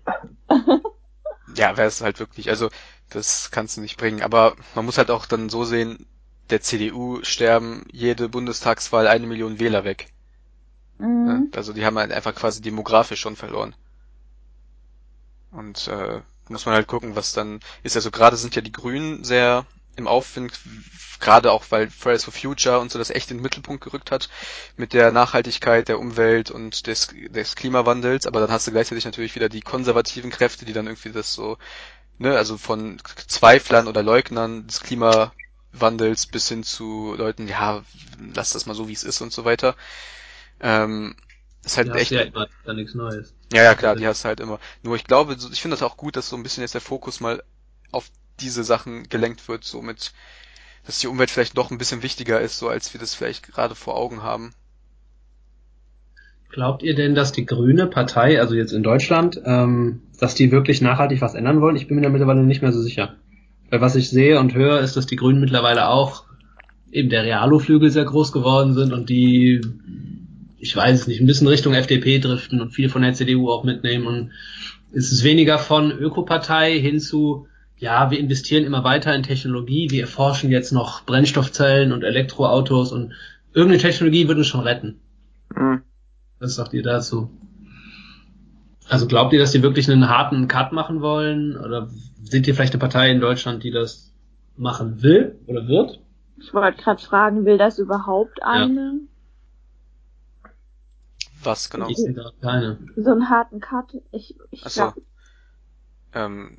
Ja, wäre es halt wirklich, also das kannst du nicht bringen. Aber man muss halt auch dann so sehen, der CDU sterben jede Bundestagswahl eine Million Wähler weg. Mhm. Also die haben halt einfach quasi demografisch schon verloren. Und äh, muss man halt gucken, was dann ist. Also gerade sind ja die Grünen sehr im Aufwind, gerade auch weil Fridays for Future und so das echt in den Mittelpunkt gerückt hat mit der Nachhaltigkeit der Umwelt und des, des Klimawandels. Aber dann hast du gleichzeitig natürlich wieder die konservativen Kräfte, die dann irgendwie das so, ne, also von Zweiflern oder Leugnern des Klimawandels bis hin zu Leuten, ja, lass das mal so, wie es ist und so weiter. Ähm, ist halt Ja, echt ja immer da nichts Neues. ja, ja, klar, die hast du halt immer. Nur ich glaube, ich finde das auch gut, dass so ein bisschen jetzt der Fokus mal auf diese Sachen gelenkt wird, so mit, dass die Umwelt vielleicht doch ein bisschen wichtiger ist, so als wir das vielleicht gerade vor Augen haben. Glaubt ihr denn, dass die Grüne Partei, also jetzt in Deutschland, ähm, dass die wirklich nachhaltig was ändern wollen? Ich bin mir da mittlerweile nicht mehr so sicher. Weil was ich sehe und höre, ist, dass die Grünen mittlerweile auch eben der Realo-Flügel sehr groß geworden sind und die, ich weiß es nicht, ein bisschen Richtung FDP driften und viel von der CDU auch mitnehmen und es ist weniger von Ökopartei hin zu, ja, wir investieren immer weiter in Technologie, wir erforschen jetzt noch Brennstoffzellen und Elektroautos und irgendeine Technologie wird uns schon retten. Mhm. Was sagt ihr dazu? Also glaubt ihr, dass die wirklich einen harten Cut machen wollen? Oder seht ihr vielleicht eine Partei in Deutschland, die das machen will oder wird? Ich wollte gerade fragen, will das überhaupt eine? Was genau? Ich sehe da keine. So einen harten Cut? Ich, ich Ach so. glaub, Ähm,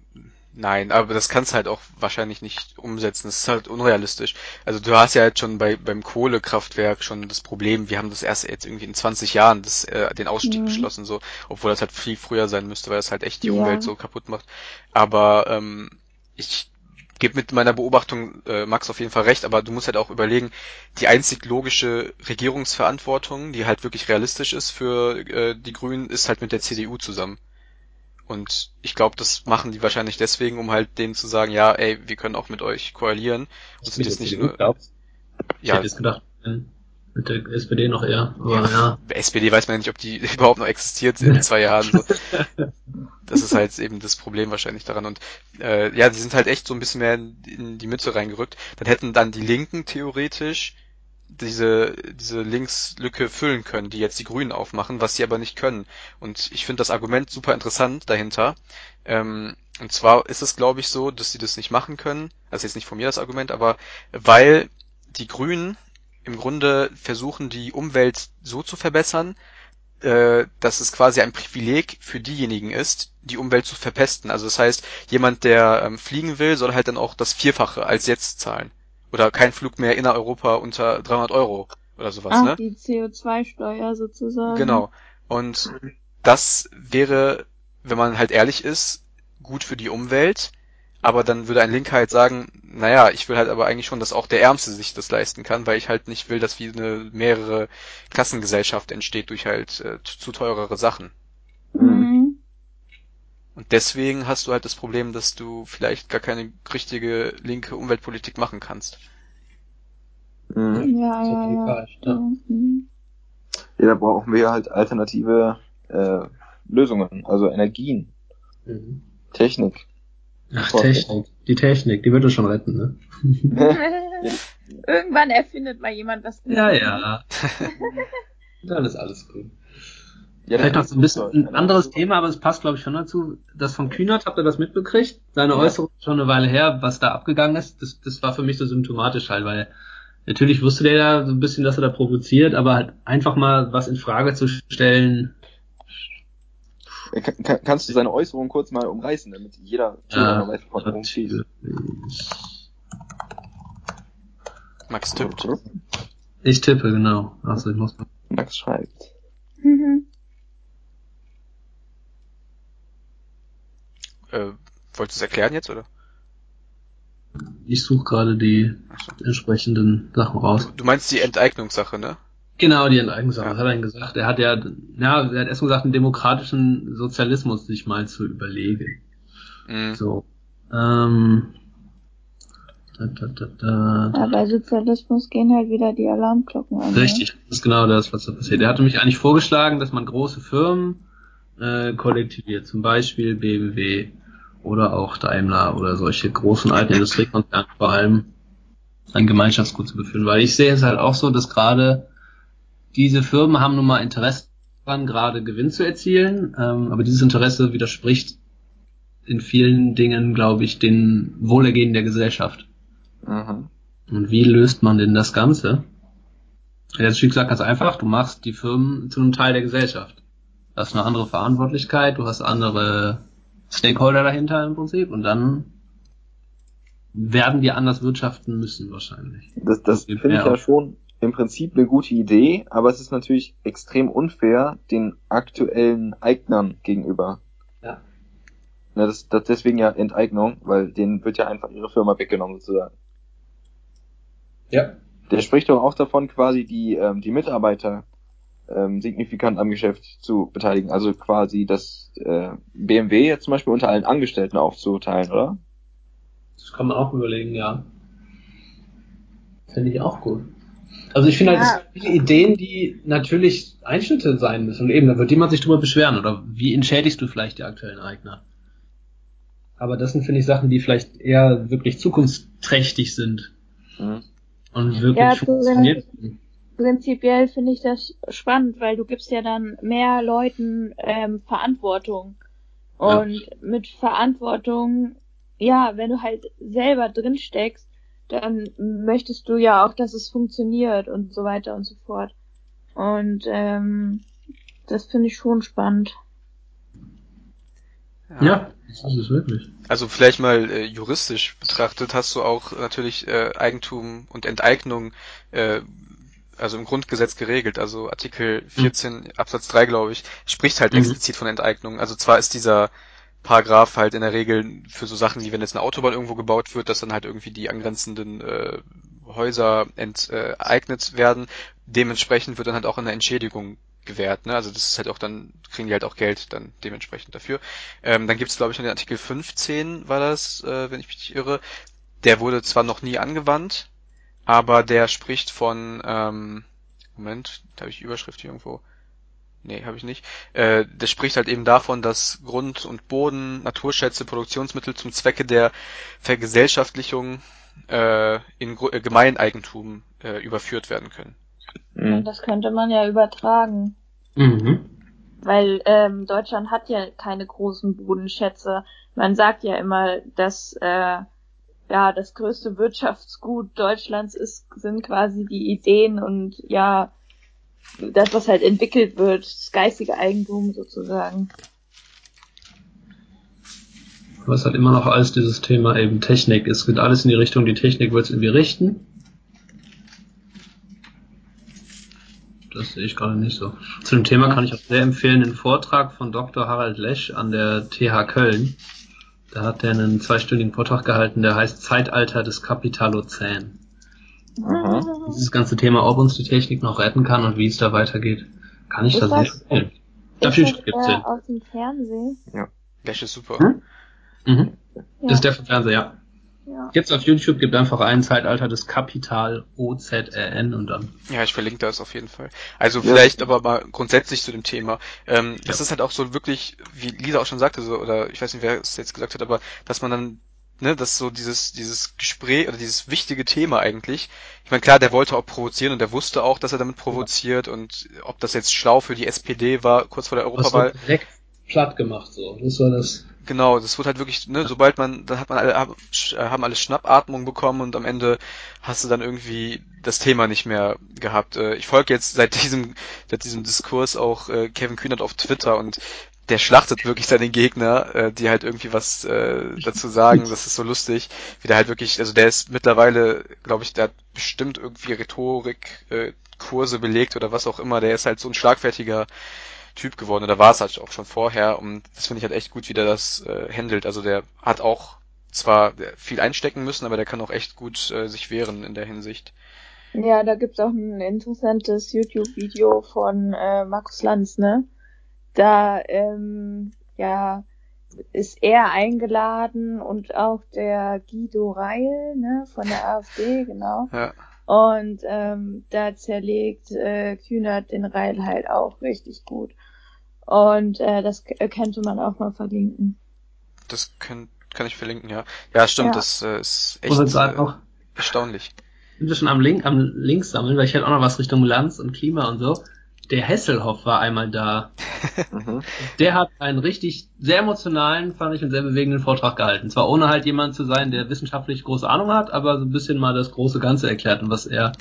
nein, aber das kannst halt auch wahrscheinlich nicht umsetzen. Das ist halt unrealistisch. Also du hast ja jetzt schon bei beim Kohlekraftwerk schon das Problem, wir haben das erst jetzt irgendwie in 20 Jahren das, äh, den Ausstieg Mhm. beschlossen, so, obwohl das halt viel früher sein müsste, weil das halt echt die Ja. Umwelt so kaputt macht. Aber ähm, ich gebe mit meiner Beobachtung äh, Max auf jeden Fall recht, aber du musst halt auch überlegen, die einzig logische Regierungsverantwortung, die halt wirklich realistisch ist für äh, die Grünen, ist halt mit der CDU zusammen. Und ich glaube, das machen die wahrscheinlich deswegen, um halt denen zu sagen, ja, ey, wir können auch mit euch koalieren. Und sind jetzt nicht nur, glaubst? Ich ja, hätte jetzt gedacht, mit der SPD noch eher. Aber ja. bei SPD weiß man ja nicht, ob die überhaupt noch existiert in zwei Jahren. So. Das ist halt eben das Problem wahrscheinlich daran. Und äh, ja, die sind halt echt so ein bisschen mehr in, in die Mitte reingerückt. Dann hätten dann die Linken theoretisch diese, diese Linkslücke füllen können, die jetzt die Grünen aufmachen, was sie aber nicht können. Und ich finde das Argument super interessant dahinter. Ähm, und zwar ist es, glaube ich, so, dass sie das nicht machen können. Also jetzt nicht von mir das Argument, aber weil die Grünen im Grunde versuchen, die Umwelt so zu verbessern, äh, dass es quasi ein Privileg für diejenigen ist, die Umwelt zu verpesten. Also das heißt, jemand, der ähm, fliegen will, soll halt dann auch das Vierfache als jetzt zahlen. Oder kein Flug mehr inner Europa unter 300 Euro oder sowas, Ach, ne? die CO2-Steuer sozusagen. Genau. Und das wäre, wenn man halt ehrlich ist, gut für die Umwelt. Aber dann würde ein Linker halt sagen, naja, ich will halt aber eigentlich schon, dass auch der Ärmste sich das leisten kann, weil ich halt nicht will, dass wie eine mehrere Klassengesellschaft entsteht durch halt äh, zu teurere Sachen. Mhm. Und deswegen hast du halt das Problem, dass du vielleicht gar keine richtige linke Umweltpolitik machen kannst. Mhm. Ja, ja, ja. Fall, stimmt. Mhm. Ja, da brauchen wir halt alternative äh, Lösungen, also Energien, Mhm. Technik. Ach, Technik. Die Technik, die wird uns schon retten, ne? Irgendwann erfindet mal jemand was. Ja, ja. Dann ist alles gut. Ja, Vielleicht noch so ein bisschen ein Ja, anderes Thema, aber es passt, glaube ich, schon dazu. Das von Kühnert, habt ihr das mitbekriegt? Seine Ja. Äußerung ist schon eine Weile her, was da abgegangen ist. Das, das war für mich so symptomatisch halt, weil natürlich wusste der ja so ein bisschen, dass er da provoziert, aber halt einfach mal was in Frage zu stellen. Äh, Kann, kann, kannst du seine Äußerung kurz mal umreißen, damit jeder Zuhörer weiß, von? Meinst Max tippt. Ich tippe, genau. Also ich muss mal. Max schreibt. Mhm. Äh, wolltest du es erklären jetzt, oder? Ich suche gerade die so. entsprechenden Sachen raus. Du meinst die Enteignungssache, ne? Genau, die Enteignungssache. Ja. Was hat er denn gesagt? Er hat ja, ja, er hat erstmal gesagt, einen demokratischen Sozialismus sich mal zu überlegen. Mhm. So. Ähm. Da, da, da, da. Ja, bei Sozialismus gehen halt wieder die Alarmglocken an. ne? Richtig, das ist genau das, was da passiert. Er hatte mich eigentlich vorgeschlagen, dass man große Firmen äh, kollektiviert, zum Beispiel BMW oder auch Daimler oder solche großen alten Industriekonzerne vor allem ein Gemeinschaftsgut zu beführen. Weil ich sehe es halt auch so, dass gerade diese Firmen haben nun mal Interesse daran, gerade Gewinn zu erzielen, ähm, aber dieses Interesse widerspricht in vielen Dingen, glaube ich, den Wohlergehen der Gesellschaft. Mhm. Und wie löst man denn das Ganze? Ist wie gesagt ganz einfach. Du machst die Firmen zu einem Teil der Gesellschaft. Du hast eine andere Verantwortlichkeit, du hast andere Stakeholder dahinter im Prinzip und dann werden die anders wirtschaften müssen wahrscheinlich. Das, das finde ich ja schon im Prinzip eine gute Idee, aber es ist natürlich extrem unfair den aktuellen Eignern gegenüber. Ja. Na, das, das deswegen ja Enteignung, weil denen wird ja einfach ihre Firma weggenommen sozusagen. Ja. Der spricht doch auch davon, quasi die, ähm, die Mitarbeiter ähm, signifikant am Geschäft zu beteiligen. Also quasi das äh, BMW jetzt zum Beispiel unter allen Angestellten aufzuteilen, oder? Das kann man auch überlegen, ja. Finde ich auch gut. Also ich finde halt, Ja. es sind viele Ideen, die natürlich Einschnitte sein müssen. Und eben, da wird jemand sich drüber beschweren. Oder wie entschädigst du vielleicht die aktuellen Eigner? Aber das sind, finde ich, Sachen, die vielleicht eher wirklich zukunftsträchtig sind. Mhm. Und wirklich Ja, funktionieren. Prinzipiell finde ich das spannend, weil du gibst ja dann mehr Leuten ähm, Verantwortung. Ja. Und mit Verantwortung, ja, wenn du halt selber drin steckst, dann möchtest du ja auch, dass es funktioniert und so weiter und so fort. Und ähm, das finde ich schon spannend. Ja, das ist es wirklich. Also vielleicht mal äh, juristisch betrachtet hast du auch natürlich äh, Eigentum und Enteignung äh, also im Grundgesetz geregelt. Also Artikel 14 Absatz 3, glaube ich, spricht halt Mhm. explizit von Enteignung. Also zwar ist dieser Paragraph halt in der Regel für so Sachen wie wenn jetzt eine Autobahn irgendwo gebaut wird, dass dann halt irgendwie die angrenzenden äh, Häuser enteignet werden. Dementsprechend wird dann halt auch eine Entschädigung gewährt. Ne? Also das ist halt auch dann, kriegen die halt auch Geld dann dementsprechend dafür. Ähm, dann gibt es, glaube ich, noch den Artikel 15, war das, äh, wenn ich mich nicht irre. Der wurde zwar noch nie angewandt, aber der spricht von, ähm, Moment, da habe ich die Überschrift hier irgendwo. Nee, habe ich nicht. Äh, der spricht halt eben davon, dass Grund und Boden, Naturschätze, Produktionsmittel zum Zwecke der Vergesellschaftlichung äh, in Gru- äh, Gemeineigentum äh, überführt werden können. Und Mhm. das könnte man ja übertragen. Mhm. Weil ähm, Deutschland hat ja keine großen Bodenschätze. Man sagt ja immer, dass äh, ja das größte Wirtschaftsgut Deutschlands ist, sind quasi die Ideen und ja das, was halt entwickelt wird, das geistige Eigentum sozusagen. Aber es hat immer noch alles dieses Thema eben Technik. Es geht alles in die Richtung, die Technik wird es irgendwie richten. Das sehe ich gerade nicht so. Zu dem Thema kann ich auch sehr empfehlen den Vortrag von Dr. Harald Lesch an der TH Köln. Da hat er einen zweistündigen Vortrag gehalten, der heißt Zeitalter des Kapitalozän. Aha. Dieses ganze Thema, ob uns die Technik noch retten kann und wie es da weitergeht, kann ich Ist da sehr das- empfehlen. Ist Dafür der den. aus dem Fernsehen? Lash ist super. Hm? Mhm. Ja. Das ist der vom Fernseher, ja. Ja. Gibt's auf YouTube, gibt einfach ein Zeitalter des Kapital O-Z-R-N und dann. Ja, ich verlinke das auf jeden Fall. Also Ja. vielleicht aber mal grundsätzlich zu dem Thema. Ähm, Das ist halt auch so wirklich, wie Lisa auch schon sagte, so, oder ich weiß nicht, wer es jetzt gesagt hat, aber dass man dann, ne, dass so dieses, dieses Gespräch oder dieses wichtige Thema eigentlich, ich meine, klar, der wollte auch provozieren und der wusste auch, dass er damit provoziert und ob das jetzt schlau für die SPD war, kurz vor der Europawahl. direkt platt gemacht so. Das war das. Genau, das wird halt wirklich, ne, sobald man, dann hat man alle, haben haben alle Schnappatmung bekommen und am Ende hast du dann irgendwie das Thema nicht mehr gehabt. Äh, Ich folge jetzt seit diesem, seit diesem Diskurs auch äh, Kevin Kühnert auf Twitter und der schlachtet wirklich seine Gegner, äh, die halt irgendwie was äh, dazu sagen. Das ist so lustig, wie der halt wirklich, also der ist mittlerweile, glaube ich, der hat bestimmt irgendwie Rhetorik äh, Kurse belegt oder was auch immer. Der ist halt so ein schlagfertiger Typ geworden. Oder war es halt auch schon vorher. Und das finde ich halt echt gut, wie der das äh, handelt. Also der hat auch zwar viel einstecken müssen, aber der kann auch echt gut äh, sich wehren in der Hinsicht. Ja, da gibt's auch ein interessantes YouTube-Video von äh, Markus Lanz, ne? Da, ähm, ja, ist er eingeladen und auch der Guido Reil, ne, von der AfD, genau. Ja. Und ähm, da zerlegt äh, Kühnert den Reil halt auch richtig gut. Und äh, das könnte man auch mal verlinken. Das kann, kann ich verlinken, ja. Ja, stimmt, ja. das äh, ist echt äh, erstaunlich. Sind wir schon am Link, am Links sammeln, weil ich hätte auch noch was Richtung Lanz und Klima und so der Hesselhoff war einmal da. Mhm. der hat einen richtig sehr emotionalen, fand ich, und sehr bewegenden Vortrag gehalten. Zwar ohne halt jemand zu sein, der wissenschaftlich große Ahnung hat, aber so ein bisschen mal das große Ganze erklärt und was er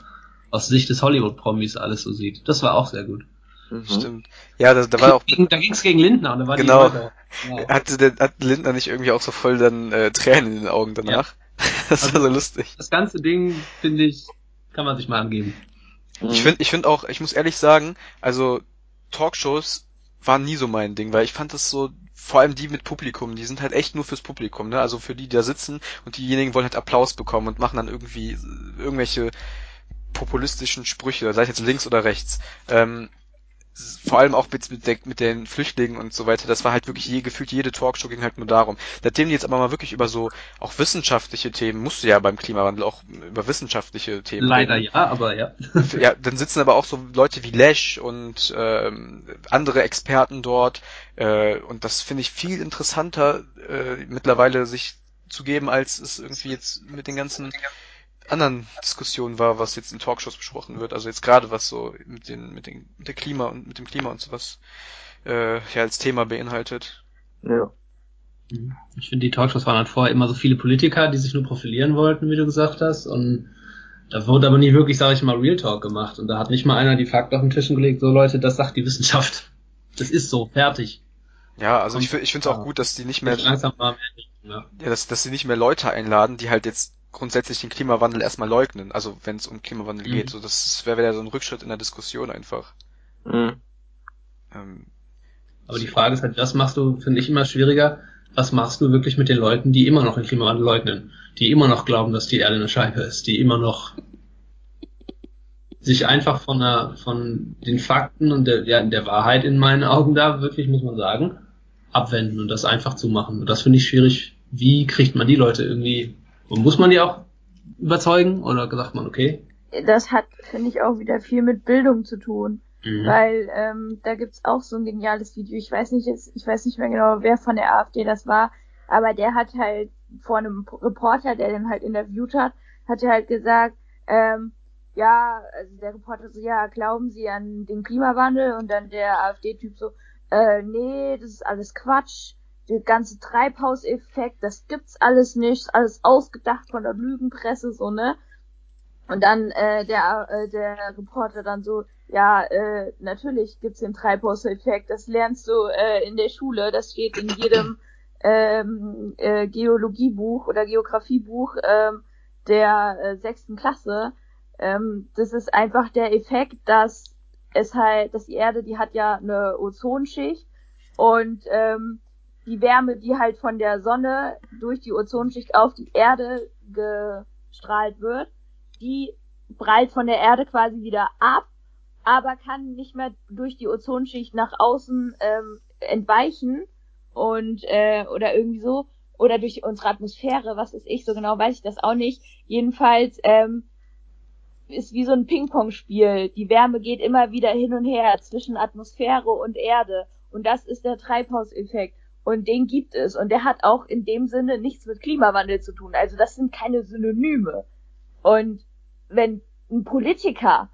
aus Sicht des Hollywood-Promis alles so sieht. Das war auch sehr gut. Mhm. Stimmt. Ja, da, da war auch. Da ging's gegen Lindner und da war genau. die genau. Hatte der, hat Lindner nicht irgendwie auch so voll dann äh, Tränen in den Augen danach? Ja. das also, war so lustig. Das ganze Ding, finde ich, kann man sich mal angeben. Mhm. Ich finde ich finde auch, ich muss ehrlich sagen, also Talkshows waren nie so mein Ding, weil ich fand das so, vor allem die mit Publikum, die sind halt echt nur fürs Publikum, ne? Also für die, die da sitzen und diejenigen wollen halt Applaus bekommen und machen dann irgendwie irgendwelche populistischen Sprüche, sei es jetzt links oder rechts. Ähm, vor allem auch mit, mit, der, mit den Flüchtlingen und so weiter, das war halt wirklich je, gefühlt jede Talkshow ging halt nur darum. Nachdem die jetzt aber mal wirklich über so auch wissenschaftliche Themen, musst du ja beim Klimawandel auch über wissenschaftliche Themen Leider reden. ja, aber ja. ja, dann sitzen aber auch so Leute wie Lesch und ähm, andere Experten dort äh, und das finde ich viel interessanter äh, mittlerweile sich zu geben, als es irgendwie jetzt mit den ganzen anderen Diskussionen war, was jetzt in Talkshows besprochen wird. Also jetzt gerade was so mit den mit den mit der Klima und mit dem Klima und sowas äh, ja als Thema beinhaltet. Ja. Mhm. Ich finde, die Talkshows waren halt vorher immer so viele Politiker, die sich nur profilieren wollten, wie du gesagt hast. Und da wurde aber nie wirklich, sage ich mal, Real Talk gemacht. Und da hat nicht mal einer die Fakten auf den Tisch gelegt, so Leute, das sagt die Wissenschaft. Das ist so, fertig. Ja, also ich, ich finde es auch gut, dass die nicht mehr, langsam mal mehr ja, dass, dass sie nicht mehr Leute einladen, die halt jetzt grundsätzlich den Klimawandel erstmal leugnen, also wenn es um Klimawandel mhm. geht. So, das wäre wieder so ein Rückschritt in der Diskussion einfach. Mhm. Ähm, Aber die Frage ist halt, was machst du, finde ich immer schwieriger, was machst du wirklich mit den Leuten, die immer noch den Klimawandel leugnen, die immer noch glauben, dass die Erde eine Scheibe ist, die immer noch sich einfach von der, von den Fakten und der, ja, der Wahrheit in meinen Augen da wirklich, muss man sagen, abwenden und das einfach zu machen. Und das finde ich schwierig. Wie kriegt man die Leute irgendwie und muss man die auch überzeugen oder sagt man, okay? Das hat, finde ich, auch wieder viel mit Bildung zu tun. Mhm. Weil ähm, da gibt's auch so ein geniales Video. Ich weiß nicht jetzt, ich weiß nicht mehr genau, wer von der AfD das war, aber der hat halt vor einem Reporter, der den halt interviewt hat, hat er halt gesagt, ähm, ja, also der Reporter so, ja, glauben Sie an den Klimawandel? Und dann der AfD-Typ so, äh, nee, das ist alles Quatsch der ganze Treibhauseffekt, das gibt's alles nicht, alles ausgedacht von der Lügenpresse, so, ne? Und dann äh, der, äh, der Reporter dann so, ja, äh, natürlich gibt's den Treibhauseffekt, das lernst du äh, in der Schule, das steht in jedem ähm, äh, Geologiebuch oder Geografiebuch ähm, der äh, sechsten Klasse. Ähm, das ist einfach der Effekt, dass es halt, dass die Erde, die hat ja eine Ozonschicht und ähm, die Wärme, die halt von der Sonne durch die Ozonschicht auf die Erde gestrahlt wird, die prallt von der Erde quasi wieder ab, aber kann nicht mehr durch die Ozonschicht nach außen ähm, entweichen und äh, oder irgendwie so oder durch unsere Atmosphäre, was ist ich so genau, weiß ich das auch nicht. Jedenfalls ähm, ist wie so ein Ping-Pong-Spiel. Die Wärme geht immer wieder hin und her zwischen Atmosphäre und Erde und das ist der Treibhauseffekt. Und den gibt es. Und der hat auch in dem Sinne nichts mit Klimawandel zu tun. Also das sind keine Synonyme. Und wenn ein Politiker,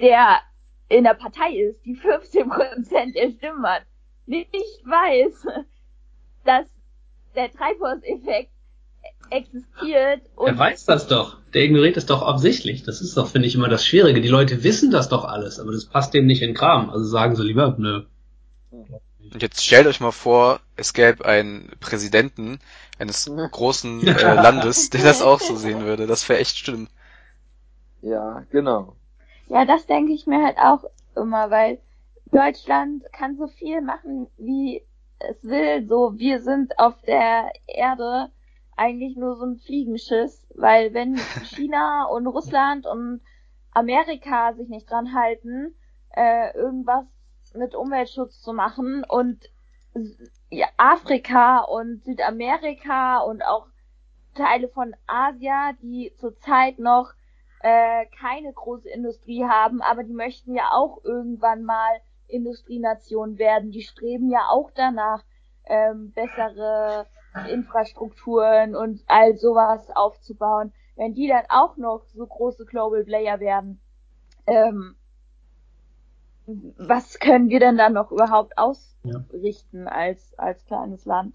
der in der Partei ist, die 15 Prozent der Stimmen hat, nicht weiß, dass der Treibhauseffekt existiert. Und er weiß das doch. Der ignoriert es doch absichtlich. Das ist doch, finde ich, immer das Schwierige. Die Leute wissen das doch alles, aber das passt denen nicht in den Kram. Also sagen sie lieber, nö. Und jetzt stellt euch mal vor, es gäbe einen Präsidenten eines großen äh, Landes, der das auch so sehen würde. Das wäre echt schlimm. Ja, genau. Ja, das denke ich mir halt auch immer, weil Deutschland kann so viel machen, wie es will. So, wir sind auf der Erde eigentlich nur so ein Fliegenschiss, weil wenn China und Russland und Amerika sich nicht dran halten, äh, irgendwas mit Umweltschutz zu machen und Afrika und Südamerika und auch Teile von Asia, die zurzeit noch äh, keine große Industrie haben, aber die möchten ja auch irgendwann mal Industrienation werden. Die streben ja auch danach, ähm, bessere Infrastrukturen und all sowas aufzubauen. Wenn die dann auch noch so große Global Player werden, ähm, was können wir denn dann noch überhaupt ausrichten ja. als, als kleines Land?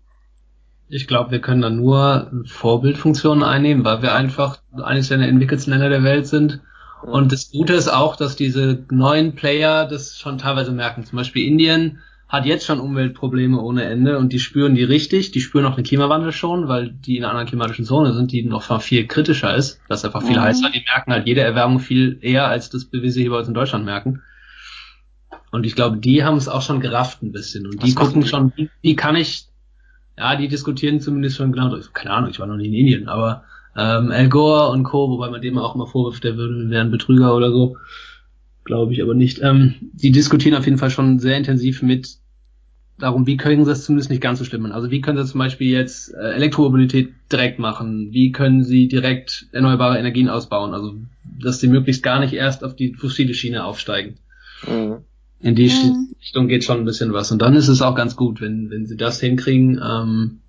Ich glaube, wir können da nur Vorbildfunktionen einnehmen, weil wir einfach eines der entwickelten Länder der Welt sind. Und das Gute ist auch, dass diese neuen Player das schon teilweise merken. Zum Beispiel Indien hat jetzt schon Umweltprobleme ohne Ende und die spüren die richtig. Die spüren auch den Klimawandel schon, weil die in einer anderen klimatischen Zone sind, die noch viel kritischer ist. Das ist einfach viel mhm. heißer. Die merken halt jede Erwärmung viel eher, als das wir sie hier bei uns in Deutschland merken. Und ich glaube, die haben es auch schon gerafft ein bisschen. Und die gucken die? schon, wie, wie kann ich, ja, die diskutieren zumindest schon genau, keine Ahnung, ich war noch nie in Indien, aber ähm, Al Gore und Co., wobei man dem auch immer vorwirft, der würde, wären Betrüger oder so. Glaube ich aber nicht. Ähm, die diskutieren auf jeden Fall schon sehr intensiv mit darum, wie können sie das zumindest nicht ganz so schlimm machen. Also wie können sie zum Beispiel jetzt äh, Elektromobilität direkt machen? Wie können sie direkt erneuerbare Energien ausbauen? Also dass sie möglichst gar nicht erst auf die fossile Schiene aufsteigen. Mhm. In die mhm. Richtung geht schon ein bisschen was. Und dann ist es auch ganz gut, wenn, wenn sie das hinkriegen, ähm,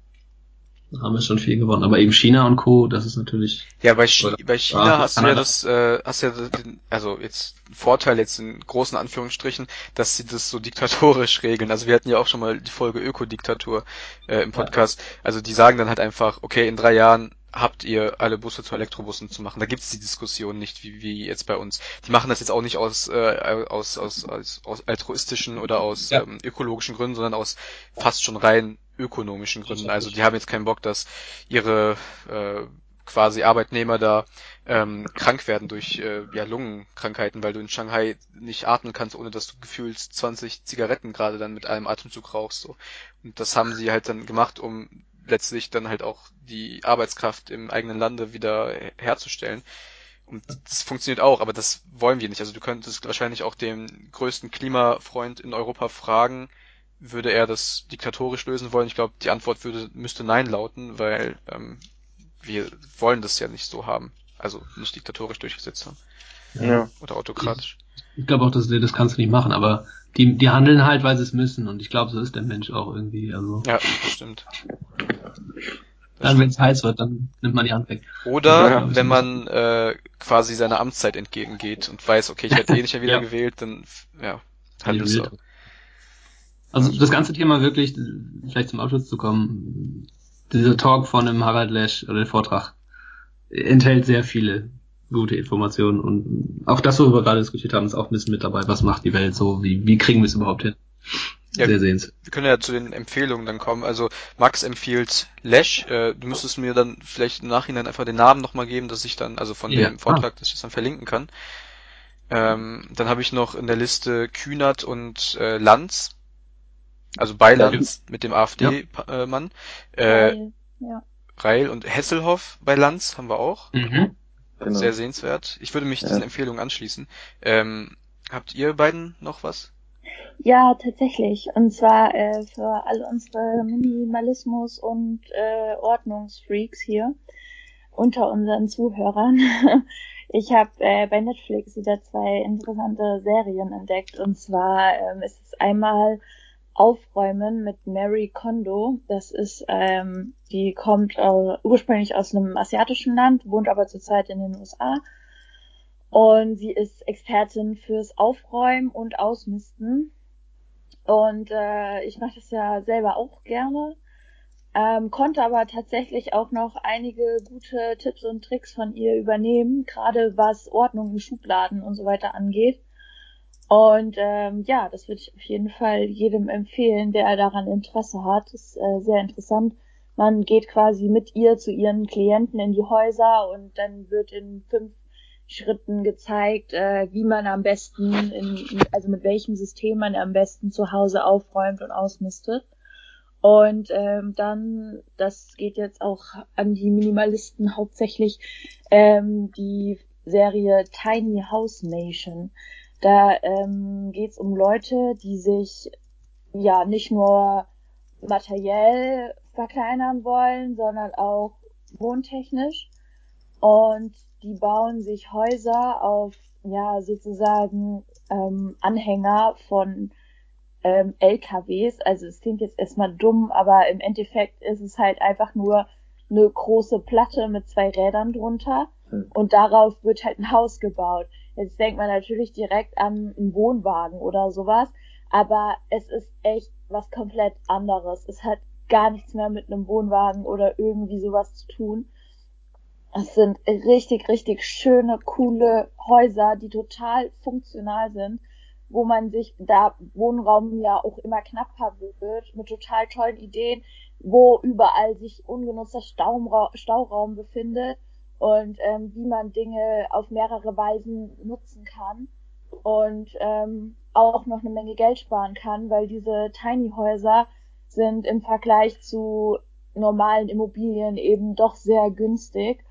haben wir schon viel gewonnen. Aber eben China und Co., das ist natürlich. Ja, bei, Chi bei China ja, hast du ja das, äh, hast ja den, also jetzt Vorteil jetzt in großen Anführungsstrichen, dass sie das so diktatorisch regeln. Also wir hatten ja auch schon mal die Folge Ökodiktatur äh, im Podcast. Ja. Also die sagen dann halt einfach, okay, in drei Jahren habt ihr alle Busse zu Elektrobussen zu machen. Da gibt's die Diskussion nicht, wie, wie jetzt bei uns. Die machen das jetzt auch nicht aus, äh, aus, aus, aus, aus altruistischen oder aus ja. ähm, ökologischen Gründen, sondern aus fast schon rein ökonomischen Gründen. Also die haben jetzt keinen Bock, dass ihre äh, quasi Arbeitnehmer da ähm, krank werden durch äh, ja, Lungenkrankheiten, weil du in Shanghai nicht atmen kannst, ohne dass du gefühlt 20 Zigaretten gerade dann mit einem Atemzug rauchst. So. Und das haben sie halt dann gemacht, um letztlich dann halt auch die Arbeitskraft im eigenen Lande wieder herzustellen. Und das funktioniert auch, aber das wollen wir nicht. Also du könntest wahrscheinlich auch den größten Klimafreund in Europa fragen, würde er das diktatorisch lösen wollen? Ich glaube, die Antwort würde, müsste Nein lauten, weil ähm, wir wollen das ja nicht so haben. Also nicht diktatorisch durchgesetzt haben. Ja. Oder autokratisch. Ich, ich glaube auch, dass das kannst du nicht machen, aber die, die handeln halt, weil sie es müssen. Und ich glaube, so ist der Mensch auch irgendwie. Also. Ja, stimmt. Dann, wenn es heiß wird, dann nimmt man die Hand weg. Oder ja, wenn man äh, quasi seiner Amtszeit entgegengeht und weiß, okay, ich werde eh nicht mehr wieder ja. gewählt, dann ja, handelt so. Also das ganze Thema wirklich, vielleicht zum Abschluss zu kommen, dieser Talk von dem Harald Lesch oder der Vortrag enthält sehr viele gute Informationen und auch das, worüber wir gerade diskutiert haben, ist auch ein bisschen mit dabei. Was macht die Welt so? Wie, wie kriegen wir es überhaupt hin? Ja, sehr sehenswert. Wir können ja zu den Empfehlungen dann kommen. Also Max empfiehlt Lesch. Äh, du müsstest mir dann vielleicht im Nachhinein einfach den Namen nochmal geben, dass ich dann, also von ja. dem Vortrag, ah. dass ich das dann verlinken kann. Ähm, dann habe ich noch in der Liste Kühnert und äh, Lanz. Also Beilanz mit dem AfD-Mann. Ja. Äh, ja. Reil und Hesselhoff bei Lanz haben wir auch. Mhm. Genau. Sehr sehenswert. Ich würde mich ja. diesen Empfehlungen anschließen. Ähm, habt ihr beiden noch was? Ja, tatsächlich. Und zwar äh, für alle unsere Minimalismus- und äh, Ordnungsfreaks hier unter unseren Zuhörern. Ich habe äh, bei Netflix wieder zwei interessante Serien entdeckt. Und zwar ähm, ist es einmal Aufräumen mit Mary Kondo. Das ist, ähm, die kommt äh, ursprünglich aus einem asiatischen Land, wohnt aber zurzeit in den USA. Und sie ist Expertin fürs Aufräumen und Ausmisten. Und äh, ich mache das ja selber auch gerne. Ähm, konnte aber tatsächlich auch noch einige gute Tipps und Tricks von ihr übernehmen, gerade was Ordnung in Schubladen und so weiter angeht. Und ähm, ja, das würde ich auf jeden Fall jedem empfehlen, der daran Interesse hat. ist äh, sehr interessant. Man geht quasi mit ihr zu ihren Klienten in die Häuser und dann wird in fünf Schritten gezeigt, äh, wie man am besten, in, also mit welchem System man am besten zu Hause aufräumt und ausmistet. Und ähm, dann, das geht jetzt auch an die Minimalisten hauptsächlich, ähm, die Serie Tiny House Nation. Da ähm, geht es um Leute, die sich ja nicht nur materiell verkleinern wollen, sondern auch wohntechnisch. Und die bauen sich Häuser auf ja sozusagen ähm, Anhänger von ähm, LKWs. Also es klingt jetzt erstmal dumm, aber im Endeffekt ist es halt einfach nur eine große Platte mit zwei Rädern drunter hm. und darauf wird halt ein Haus gebaut. Jetzt denkt man natürlich direkt an einen Wohnwagen oder sowas, aber es ist echt was komplett anderes. Es hat gar nichts mehr mit einem Wohnwagen oder irgendwie sowas zu tun. Es sind richtig, richtig schöne, coole Häuser, die total funktional sind wo man sich da Wohnraum ja auch immer knapper wird, mit total tollen Ideen, wo überall sich ungenutzter Stauraum, Stauraum befindet und ähm, wie man Dinge auf mehrere Weisen nutzen kann und ähm, auch noch eine Menge Geld sparen kann, weil diese Tiny Häuser sind im Vergleich zu normalen Immobilien eben doch sehr günstig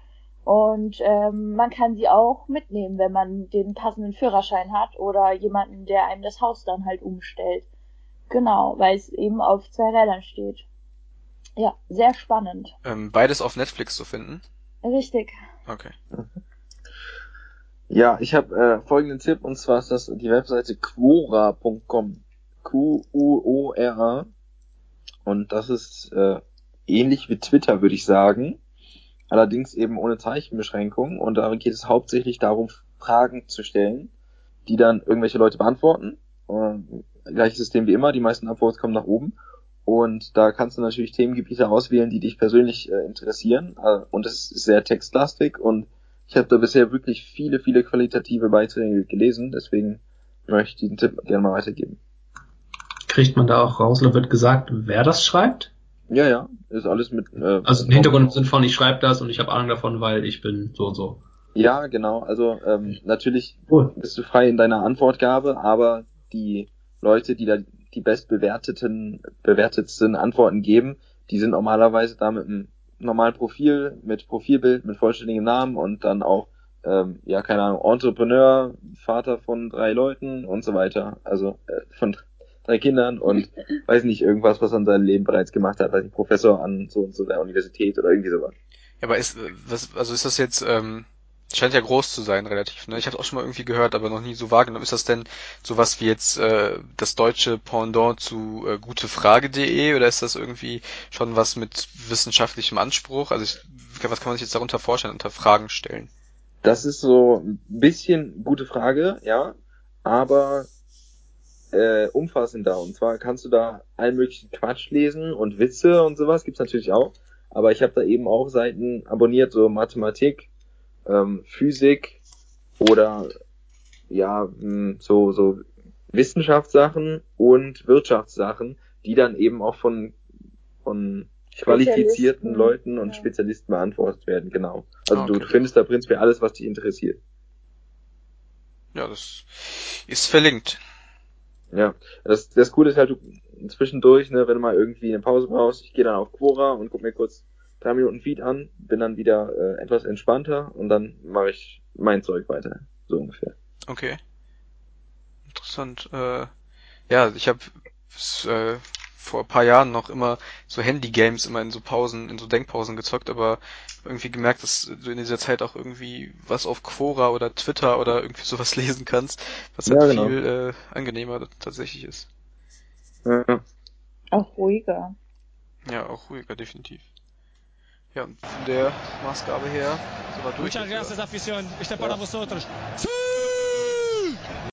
und ähm, man kann sie auch mitnehmen, wenn man den passenden Führerschein hat oder jemanden, der einem das Haus dann halt umstellt. Genau, weil es eben auf zwei Rädern steht. Ja, sehr spannend. Ähm, beides auf Netflix zu finden? Richtig. Okay. Ja, ich habe äh, folgenden Tipp und zwar ist das die Webseite quora.com. Q-U-O-R-A. Und das ist äh, ähnlich wie Twitter, würde ich sagen allerdings eben ohne Zeichenbeschränkung und da geht es hauptsächlich darum, Fragen zu stellen, die dann irgendwelche Leute beantworten. Äh, gleiches System wie immer, die meisten Upvotes kommen nach oben und da kannst du natürlich Themengebiete auswählen, die dich persönlich äh, interessieren äh, und es ist sehr textlastig und ich habe da bisher wirklich viele, viele qualitative Beiträge gelesen, deswegen möchte ich diesen Tipp gerne mal weitergeben. Kriegt man da auch raus, oder wird gesagt, wer das schreibt? Ja, ja, ist alles mit. Äh, also im Hintergrund im Sinn von, ich schreibe das und ich habe Ahnung davon, weil ich bin so und so. Ja, genau. Also ähm, natürlich cool. bist du frei in deiner Antwortgabe, aber die Leute, die da die bestbewerteten, bewertetsten Antworten geben, die sind normalerweise da mit einem normalen Profil, mit Profilbild, mit vollständigem Namen und dann auch, ähm, ja, keine Ahnung, Entrepreneur, Vater von drei Leuten und so weiter. Also äh, von drei Kindern und weiß nicht, irgendwas, was er in seinem Leben bereits gemacht hat, weiß nicht, Professor an so und so der Universität oder irgendwie sowas. Ja, aber ist, was, also ist das jetzt, ähm, scheint ja groß zu sein, relativ, ne? Ich habe auch schon mal irgendwie gehört, aber noch nie so wahrgenommen. Ist das denn sowas wie jetzt äh, das deutsche Pendant zu äh, gutefrage.de oder ist das irgendwie schon was mit wissenschaftlichem Anspruch? Also ich, was kann man sich jetzt darunter vorstellen, unter Fragen stellen? Das ist so ein bisschen gute Frage, ja, aber äh, umfassender. Und zwar kannst du da allen möglichen Quatsch lesen und Witze und sowas, gibt's natürlich auch. Aber ich habe da eben auch Seiten abonniert, so Mathematik, ähm, Physik oder ja, hm, so, so Wissenschaftssachen und Wirtschaftssachen, die dann eben auch von, von qualifizierten Leuten und ja. Spezialisten beantwortet werden, genau. Also okay. du, du findest da prinzipiell alles, was dich interessiert. Ja, das ist verlinkt. Ja, das, das Coole ist halt, du zwischendurch, ne, wenn du mal irgendwie eine Pause brauchst, ich gehe dann auf Quora und guck mir kurz drei Minuten Feed an, bin dann wieder äh, etwas entspannter und dann mache ich mein Zeug weiter, so ungefähr. Okay. Interessant. Äh, ja, ich habe äh, vor ein paar Jahren noch immer so Handy-Games immer in so Pausen, in so Denkpausen gezockt, aber irgendwie gemerkt, dass du in dieser Zeit auch irgendwie was auf Quora oder Twitter oder irgendwie sowas lesen kannst, was halt ja, genau. viel äh, angenehmer tatsächlich ist. Ja. Auch ruhiger. Ja, auch ruhiger, definitiv. Ja, von der Maßgabe her, so war durch. Muchas gracias, afición. Este para vosotros.